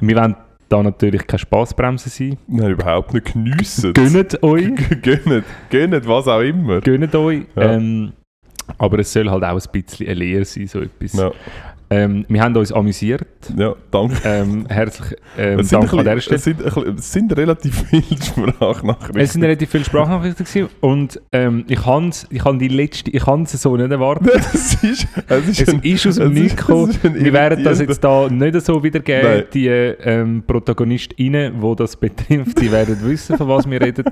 wir wollen da natürlich keine Spaßbremse sein. Nein, überhaupt nicht geniessen. Gönnt euch, Gönnet, gönnet, was auch immer. gönnt euch. Ja. Ähm, aber es soll halt auch ein bisschen eine Lehre sein, so etwas. Ja, Ähm, wir haben uns amüsiert. ja danke. Ähm, herzlich ähm, Es Dank an der Stelle. es, sind es sind relativ viele Sprachnachrichten. Es sind relativ viele Sprachnachrichten gewesen und ähm, ich habe ich han die letzte, ich habe es so nicht erwartet. es ist, es ist, Es ein, ist aus dem Nichts gekommen. Wir werden das jetzt da nicht so wiedergeben, Nein. die ähm, ProtagonistInnen, die das betrifft, die werden wissen, von was wir reden.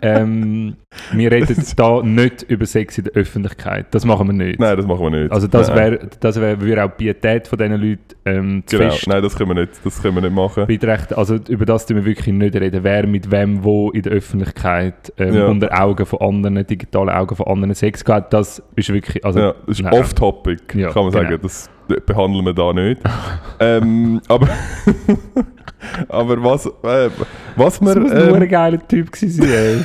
Ähm, wir reden da nicht über Sex in der Öffentlichkeit. Das machen wir nicht. Nein, das machen wir nicht. Also das wäre das wär, würde auch die Pietät von diesen Leuten ähm, zu Genau, fest nein, das können wir nicht, das können wir nicht machen. betrachten. Also über das tun wir wirklich nicht reden. Wer mit wem wo in der Öffentlichkeit ähm, Ja. unter Augen von anderen, digitalen Augen von anderen Sex gehabt, das ist wirklich... Also, ja, das ist off-topic, kann man genau. sagen. Das behandeln wir da nicht. ähm, aber, aber was, äh, was wir... Das muss nur ähm, ein geiler Typ gewesen sein.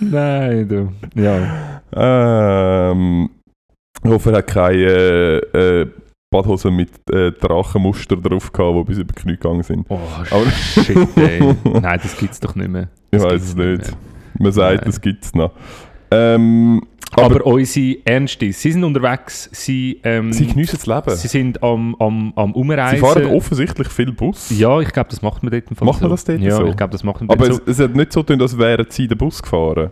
Nein, du. Ja. Ähm, ich hoffe, er hat keine äh, Badhosen mit äh, Drachenmuster drauf gehabt, die bis über die Knie gegangen sind. Oh, Aber- shit, ey. Nein, das gibt's doch nicht mehr. Ich Das weiß gibt's es nicht. mehr. Man sagt, Nein. das gibt es noch. Ähm, aber, Aber, unsere Ernstis, sie sind unterwegs, sie, ähm, sie geniessen das Leben. sie sind am, am, am Sie Umreisen. fahren offensichtlich viel Bus. Ja, ich glaube, das macht man dort im Fall Macht so. man das dort ja, so? ich glaube, das macht man Aber dort es, so. es hat nicht so getan, als wären sie den Bus gefahren.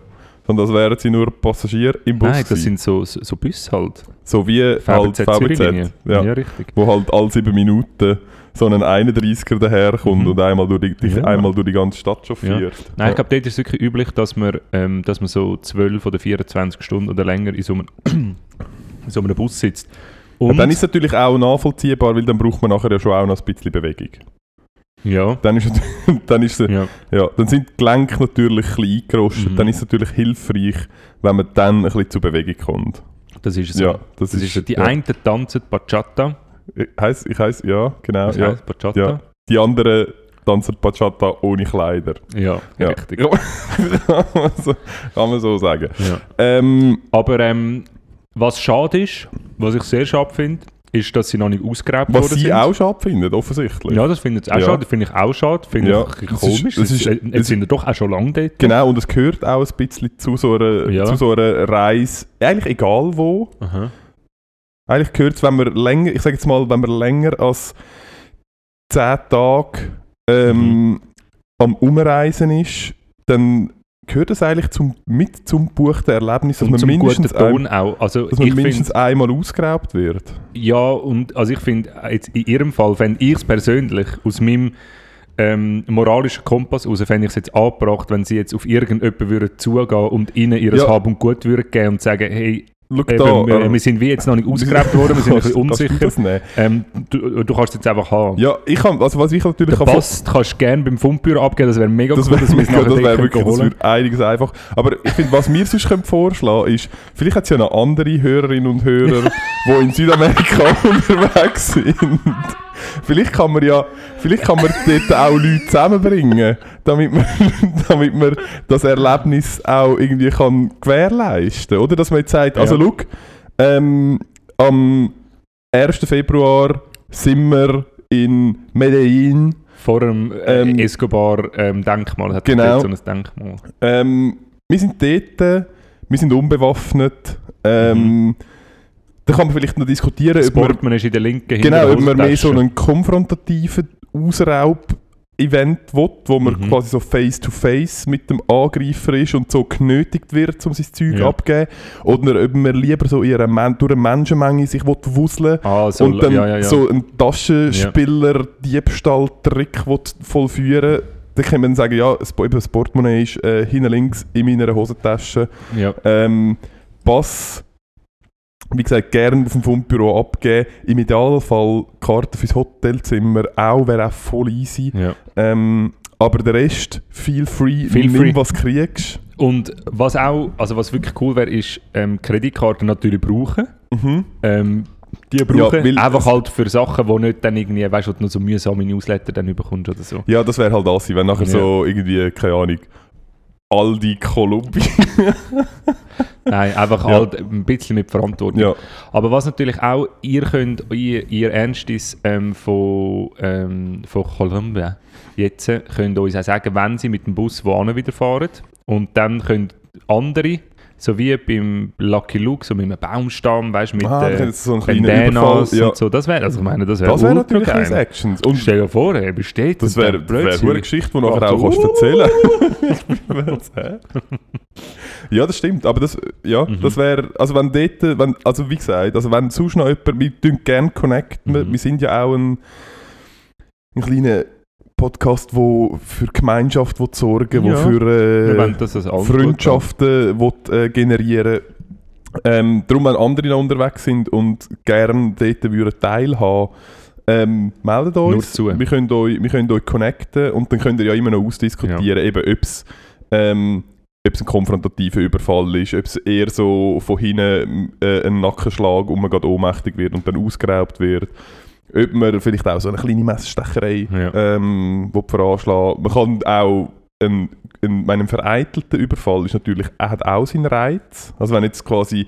Sondern als wären sie nur Passagiere im Bus. Nein, das gewesen. sind so, so, Busse halt. so wie halt VBZ, Zürich-Linie. VBZ. Ja. ja, richtig. Wo halt alle sieben Minuten so ein 31er daherkommt Mhm. und einmal durch, die, Ja. einmal durch die ganze Stadt chauffiert. Nein, ich glaube, dort ist es wirklich üblich, dass man, ähm, dass man so 12 oder 24 Stunden oder länger in so einem, in so einem Bus sitzt. Ja, Und, dann ist es natürlich auch nachvollziehbar, weil dann braucht man nachher ja schon auch noch ein bisschen Bewegung. Ja, Dann ist, dann ist es, ja. ja, dann sind die Gelenke natürlich ein bisschen eingerostet. Mhm. Dann ist es natürlich hilfreich, wenn man dann ein bisschen zur Bewegung kommt. das ist so. Ja, das, das ist so. Die ja. einen tanzen Bachata. Ich heiss, ich heiss, ja, genau. Was Ja. heisst Bachata? Ja. Die anderen tanzen Bachata ohne Kleider. Ja, Ja. richtig. Ja. kann, man so, kann man so sagen. Ja. Ähm, Aber ähm, was schade ist, was ich sehr schade finde, ist, dass sie noch nicht was worden sie sind. auch schade finden, offensichtlich. Ja, das finde ich auch Ja. schade. Finde ich auch schade. Finde Ja, ich bisschen das ist- komisch. das ist- jetzt sind wir doch auch schon lange dort. Genau, und es gehört auch ein bisschen zu so einer, Ja. zu so einer Reise, eigentlich egal wo. Aha. Eigentlich gehört es, wenn man länger, ich sage jetzt mal, wenn man länger als 10 Tage ähm, Mhm. am Umreisen ist, dann gehört es eigentlich zum, mit zum buchten Erlebnis, dass Und man mindestens, ein, Ton auch. Also dass man mindestens finde, einmal ausgeraubt wird. ja, und also ich finde, jetzt in ihrem Fall, fände ich es persönlich aus meinem ähm, moralischen Kompass aus, fände ich es jetzt angebracht, wenn sie jetzt auf irgendjemanden würden zugehen und ihnen ihr Ja. Hab und Gut würden geben und sagen, hey, Schau eben, da, wir, äh, wir sind wie jetzt noch nicht ausgegraben worden, wir sind ein bisschen unsicher. das nehmen? Ähm, du, du kannst es jetzt einfach haben. Ja, ich kann, also was ich natürlich Den kann- Pass kannst du gerne beim Fundbüro abgeben, das wäre mega Das cool, wäre dass wir es nachher das wär können wirklich das wird einiges einfach. Aber ich finde, was wir sonst können vorschlagen ist, vielleicht hat es ja noch andere Hörerinnen und Hörer, die in Südamerika unterwegs sind. Vielleicht kann man ja, vielleicht kann man dort auch Leute zusammenbringen, damit man, damit man das Erlebnis auch irgendwie kann gewährleisten Oder dass man jetzt sagt, also Ja. schau, ähm, am 1. Februar sind wir in Medellin Vor dem äh, Ähm, Escobar-Denkmal hat genau. so ein Denkmal. Ähm, wir sind dort, wir sind unbewaffnet. Ähm, Da kann man vielleicht noch diskutieren, Das ob man, ist in der linken genau, ob man mehr so einen konfrontativen Ausraub-Event will, wo man Mhm. quasi so face-to-face mit dem Angreifer ist und so genötigt wird, um sein Zeug Ja. abzugeben. Oder ob man lieber so in einer durch eine Menschenmenge sich will wuseln Ah, so, und dann ja, ja, so einen Taschenspieler-Diebstahl-Trick will vollführen dann kann man sagen, ja, das Portemonnaie ist äh, hinten links in meiner Hosentasche. ja. Ähm, Pass, wie gesagt, gerne auf dem Fundbüro abgeben. Im Idealfall Karten fürs Hotelzimmer auch, wäre auch voll easy. ja. Ähm, aber der Rest, feel free, Feel nimm free. was kriegst. Und was auch, also was wirklich cool wäre, ist ähm, Kreditkarten natürlich brauchen. Mhm. Ähm, die brauchen weil einfach halt für Sachen, die nicht dann irgendwie, weißt du, noch so mühsame Newsletter dann bekommst oder so. Ja, das wäre halt das, wenn nachher Ja. so irgendwie, keine Ahnung, Aldi Kolumbien. Nein, einfach Ja. halt ein bisschen mit Verantwortung. ja. Aber was natürlich auch, ihr könnt, ihr, ihr Ernstes ähm, von, ähm, von Kolumbien jetzt äh, könnt uns auch sagen, wenn sie mit dem Bus wohin wieder fahren. Und dann können andere, so wie beim Lucky Luke, so mit einem Baumstamm, weißt du, mit Ah, äh, so. Bandanas Ja. und so. Das wäre, also ich meine, das wäre Das wäre natürlich ein. Actions. Und Stell dir vor, er besteht das wäre wär eine Geschichte, die nachher Ach auch kannst erzählen Ja, das stimmt. Aber das, ja, Mhm. das wäre, also wenn dort, wenn, also wie gesagt, also wenn sonst noch jemand, wir tun gerne connecten, wir, Mhm. wir sind ja auch ein, ein kleiner Podcast, wo für Gemeinschaft will sorgen, wo Ja. für äh, Freundschaften will, äh, generieren ähm, Darum, wenn andere noch unterwegs sind und gerne dort würden teilhaben ähm, meldet Nur uns. zu. Wir können, euch, wir können euch connecten und dann könnt ihr ja immer noch ausdiskutieren, eben ob es ähm, ob es ein konfrontativer Überfall ist, ob es eher so von hinten äh, ein Nackenschlag und man gerade ohnmächtig wird und dann ausgeraubt wird. Ob man vielleicht auch so eine kleine Messerstecherei Ja. ähm, veranschlagen Man kann auch ein, ein, meinem vereitelten Überfall ist natürlich, er hat auch seinen Reiz. Also wenn jetzt quasi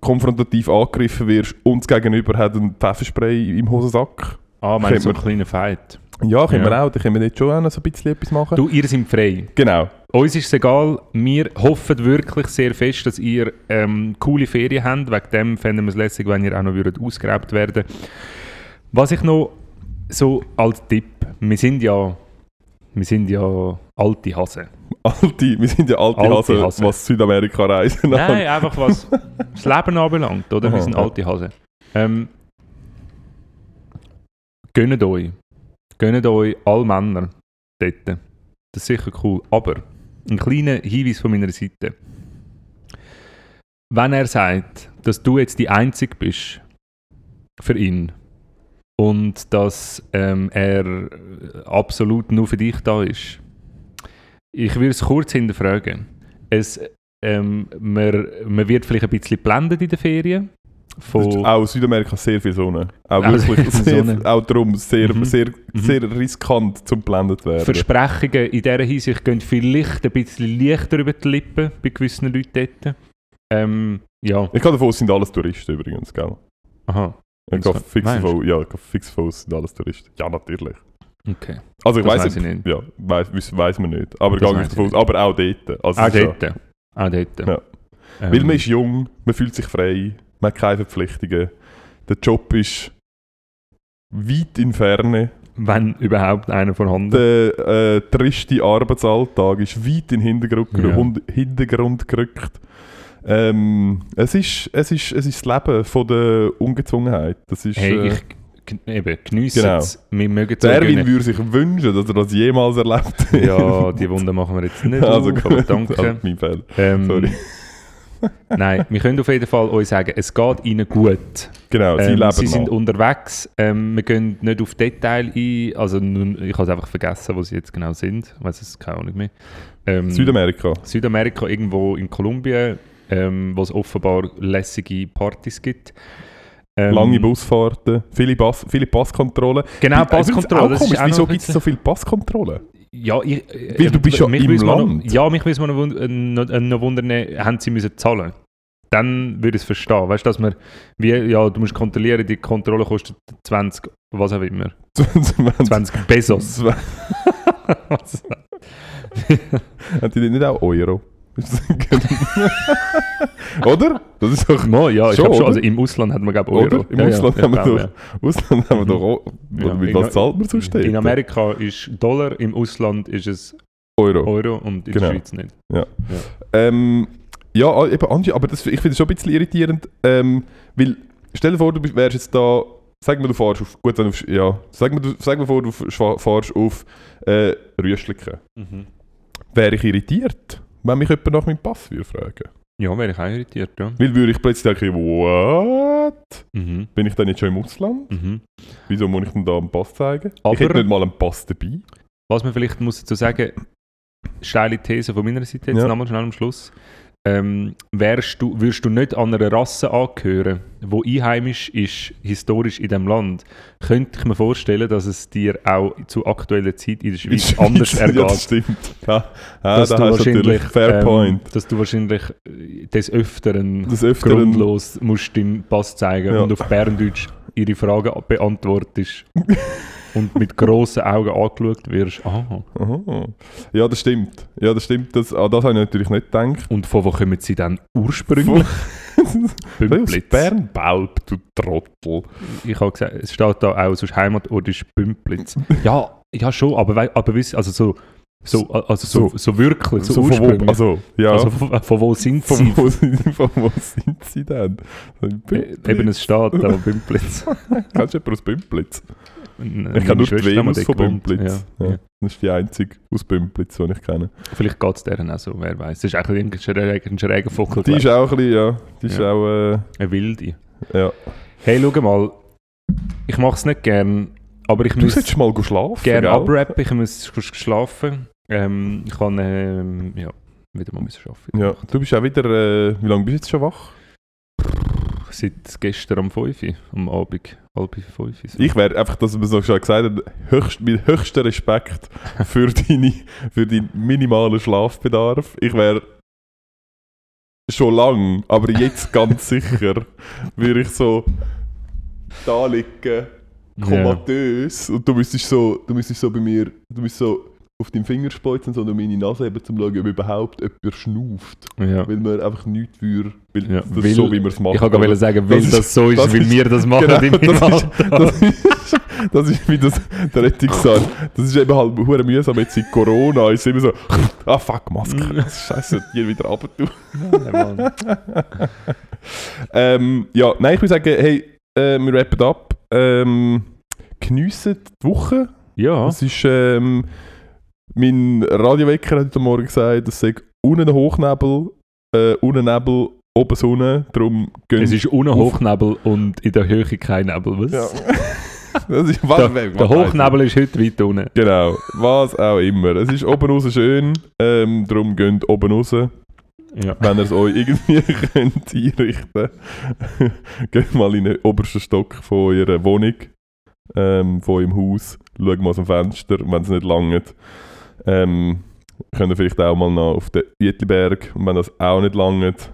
konfrontativ angegriffen wirst und das Gegenüber hat einen Pfefferspray im Hosensack. Ah, meinst du so einen kleinen Fight? Ja, können Ja. wir auch. Da können wir jetzt schon auch noch so ein bisschen etwas machen. Du, ihr seid frei. Genau. Uns ist es egal, wir hoffen wirklich sehr fest, dass ihr ähm, coole Ferien habt. Wegen dem fänden wir es lässig, wenn ihr auch noch würdet ausgeraubt werden Was ich noch so als Tipp, wir sind ja, wir sind ja alte Hasen. Alte, wir sind ja alte, Alte Hasen, Hasen. was Südamerika-Reisen Nein, einfach was das Leben anbelangt, oder? Aha, Wir sind alte Hasen. Ähm, gönnt euch. Gönnt euch alle Männer dort. Das ist sicher cool. Aber ein kleiner Hinweis von meiner Seite. Wenn er sagt, dass du jetzt die Einzige bist für ihn und dass ähm, er absolut nur für dich da ist, ich würde es kurz hinterfragen. Es, ähm, man, man wird vielleicht ein bisschen geblendet in den Ferien. Von, Auch Südamerika sehr viel Sonne. Auch Auch wirklich sehr Sonne. auch darum sehr, Mhm. sehr, Mhm. sehr riskant zum geblendet werden. Versprechungen in dieser Hinsicht gehen vielleicht ein bisschen leichter über die Lippen bei gewissen Leuten dort. Ähm, ja, ich gehe davon aus, es sind alles Touristen übrigens, gell? aha, Ich gehe So, fix davon, ja, ich gehe fix es sind alles Touristen. Ja, natürlich. okay. Also ich weiß ich nicht. Ja, weiß, weiss man nicht. Aber Das ich davon. Aber auch dort. Also Auch ist ja- dort. Auch dort. Ja. Ähm, Weil man ist jung, man fühlt sich frei, man hat keine Verpflichtungen. Der Job ist weit in Ferne. wenn überhaupt einer vorhanden Der äh, triste Arbeitsalltag ist weit in den Hintergrund, Ja. Hintergrund gerückt. Ähm, es, ist, es, ist, es ist das Leben von der Ungezwungenheit. Das ist, Hey, äh, ich eben, geniesse Genau. es. Wir mögen es Erwin würde sich wünschen, dass er das jemals erlebt. Ja, die Wunder machen wir jetzt nicht also, auf, aber danke. Also, mein Fehler. Ähm, Sorry. Nein, wir können auf jeden Fall euch sagen, es geht ihnen gut. Genau, sie Ähm, leben sie sind noch. unterwegs. Ähm, wir gehen nicht auf Detail ein. Also ich habe es einfach vergessen, wo sie jetzt genau sind. Ich weiß es keine Ahnung mehr. Ähm, Südamerika. Südamerika, irgendwo in Kolumbien, ähm, wo es offenbar lässige Partys gibt. Ähm, Lange Busfahrten, viele, Pass, viele Passkontrollen. Genau, Übrigens auch Passkontrolle. Das komisch, ist auch wieso gibt es so viele Passkontrollen? Ja, ich, äh, Weil du bist ja mich im mal noch- Land. Ja, mich würde es wund- äh, noch, äh, wundern, äh, haben sie müssen zahlen Dann würde ich es verstehen. Weißt du, dass man, wie, ja, du musst kontrollieren, die Kontrolle kostet 20, was auch immer. 20 Pesos. Was? Haben die nicht auch Euro? Oder? Das ist doch. Mo, ja, ich glaube schon. oder? Also im Ausland hat man, glaube ich, Euro. Oder? Im Ausland haben wir glaube, doch- Ausland haben wir doch. Ja, mit in- was zahlt man sonst? In Amerika ist Dollar, im Ausland ist es Euro. Euro und in Genau. der Schweiz nicht. Ähm, ja, ah, eben, Angie, aber das, ich finde es schon ein bisschen irritierend, ähm, weil, stell dir vor, du wärst jetzt da, sag mal, du fährst auf, gut, du, auf- ja, sag mal, du, sag mal vor, du f- fährst auf äh, Rüschliken. Wäre ich irritiert, wenn mich jemand nach meinem Pass würde fragen. Ja, wäre ich auch irritiert, ja. Weil würde ich plötzlich denken, what? Mhm. Bin ich dann jetzt schon im Ausland? Mhm. Wieso muss ich denn da einen Pass zeigen? Aber- ich hätte nicht mal einen Pass dabei. Was man vielleicht muss dazu sagen, steile These von meiner Seite jetzt Ja. nochmal schnell am Schluss. Ähm, wärst du, würdest du nicht an einer Rasse angehören, die einheimisch ist, historisch in diesem Land, könnte ich mir vorstellen, dass es dir auch zu aktueller Zeit in der Schweiz anders Ja, das ergeht. stimmt. Ja, ja dass, da du wahrscheinlich, fair ähm, point. dass du wahrscheinlich äh, des Öfteren Das Öfteren grundlos musst deinen Pass zeigen Ja. und auf Berndeutsch ihre Fragen beantwortest und mit grossen Augen angeschaut wirst. Aha. Aha. Ja, das stimmt. Ja, das stimmt. Das, an das habe ich natürlich nicht gedacht. Und von wo kommen sie dann ursprünglich? Bümplitz. Bern, Balb, du Trottel. Ich habe gesagt, es steht da auch, sonst Heimatort ist Bümplitz. ja, ja schon, aber, aber wiss, also so, so, also so, so, wirklich, so, So, von ursprünglich. wo, also, ja. Also von, von wo sind von, sie? wo sind, von wo sind sie denn? Äh, Eben, es steht da, Bümplitz. Kennst du jemanden aus Bümplitz? Ich kenne nur die Schwester Venus von. Bümplitz. Ja, Ja. Das ist die einzige aus Bümplitz, die ich kenne. Vielleicht geht es deren auch so, wer weiß. Das ist eigentlich ein Schräger- ein schräger Vogel. Die ist auch ein bisschen, ja, die ist auch, äh. Eine wilde. ja. Hey, schau mal. Ich mache es nicht gern, aber ich Du muss solltest mal schlafen, gerne abrappen. Ich muss schlafen. Ähm, ich kann, ähm, ja. wieder mal müssen arbeiten Ja, du bist auch wieder, äh, wie lange bist du jetzt schon wach? Seit gestern am 5 Uhr, am Abend, halb 5 Uhr. So. Ich wäre einfach, dass man so schon gesagt hat, höchst, mit höchstem Respekt für, deine, für deinen minimalen Schlafbedarf. Ich wäre schon lang, aber jetzt ganz sicher, würde ich so da liegen, komatös, und du müsstest so, du müsstest so bei mir, du müsstest so auf deinen Finger speuzen und meine Nase eben, um zu schauen, ob überhaupt jemand schnauft. Ja. Weil man einfach nichts für, weil Ja, das weil- so, wie man es macht. Ich kann gerade sagen, weil Das das, ist- so ist, das weil ist- wir das machen Genau, im das ist- das ist, das ist wie das, der Rettungssaal. Das ist eben halt hure mühsam jetzt in Corona. Ist immer so, ah fuck, Maske. Das ist Scheiße, hier wieder runter tun. Ja, Mann. Ähm, ja, nein, ich würde sagen, hey, äh, wir rappen ab. Ähm, geniessen die Woche. ja, Es ist, ähm, mein Radiowecker hat heute Morgen gesagt, es sei unten Hochnebel, äh, unten Nebel, oben Sonne. Darum gehen es ist ohne Hochnebel und in der Höhe kein Nebel. Was? Ja. das ist, Der, was, der Hochnebel ist heute weit unten. Genau, was auch immer. Es ist oben raus schön, ähm, darum geht oben raus, Ja. wenn ihr es euch irgendwie könnt einrichten Geht mal in den obersten Stock von eurer Wohnung, ähm, von eurem Haus, schaut mal aus dem Fenster wenn es nicht langt, ähm, könnt ihr vielleicht auch mal noch auf den Uetliberg und wenn das auch nicht langt,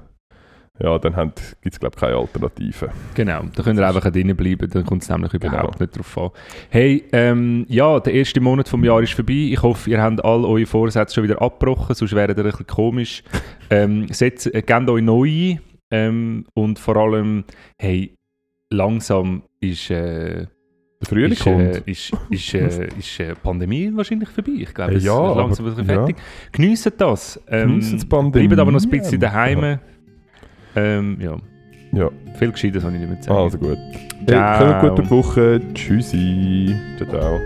ja, dann gibt es glaube ich keine Alternative. Genau, da könnt ihr einfach drinnen bleiben, dann kommt es nämlich überhaupt Genau. nicht drauf an. Hey, ähm, ja, der erste Monat vom Jahr ist vorbei. Ich hoffe, ihr habt all eure Vorsätze schon wieder abgebrochen, sonst wäre das ein bisschen komisch. ähm, setzt, äh, gebt euch neu ein ähm, und vor allem, hey, langsam ist, äh, Frühling ist, kommt. äh, ist, ist, äh, ist äh, Pandemie wahrscheinlich vorbei. Ich glaube, es ja, ist langsam aber- fertig. Geniessen das. Ähm, Geniessen die Pandemie. Bleibt aber noch ein bisschen daheim. Ja. Ähm, ja. Ja. Viel Gescheites habe ich nicht mehr zu sagen. Also gut. Hey, kommt gut durch die Woche. Tschüssi. Ciao, ciao.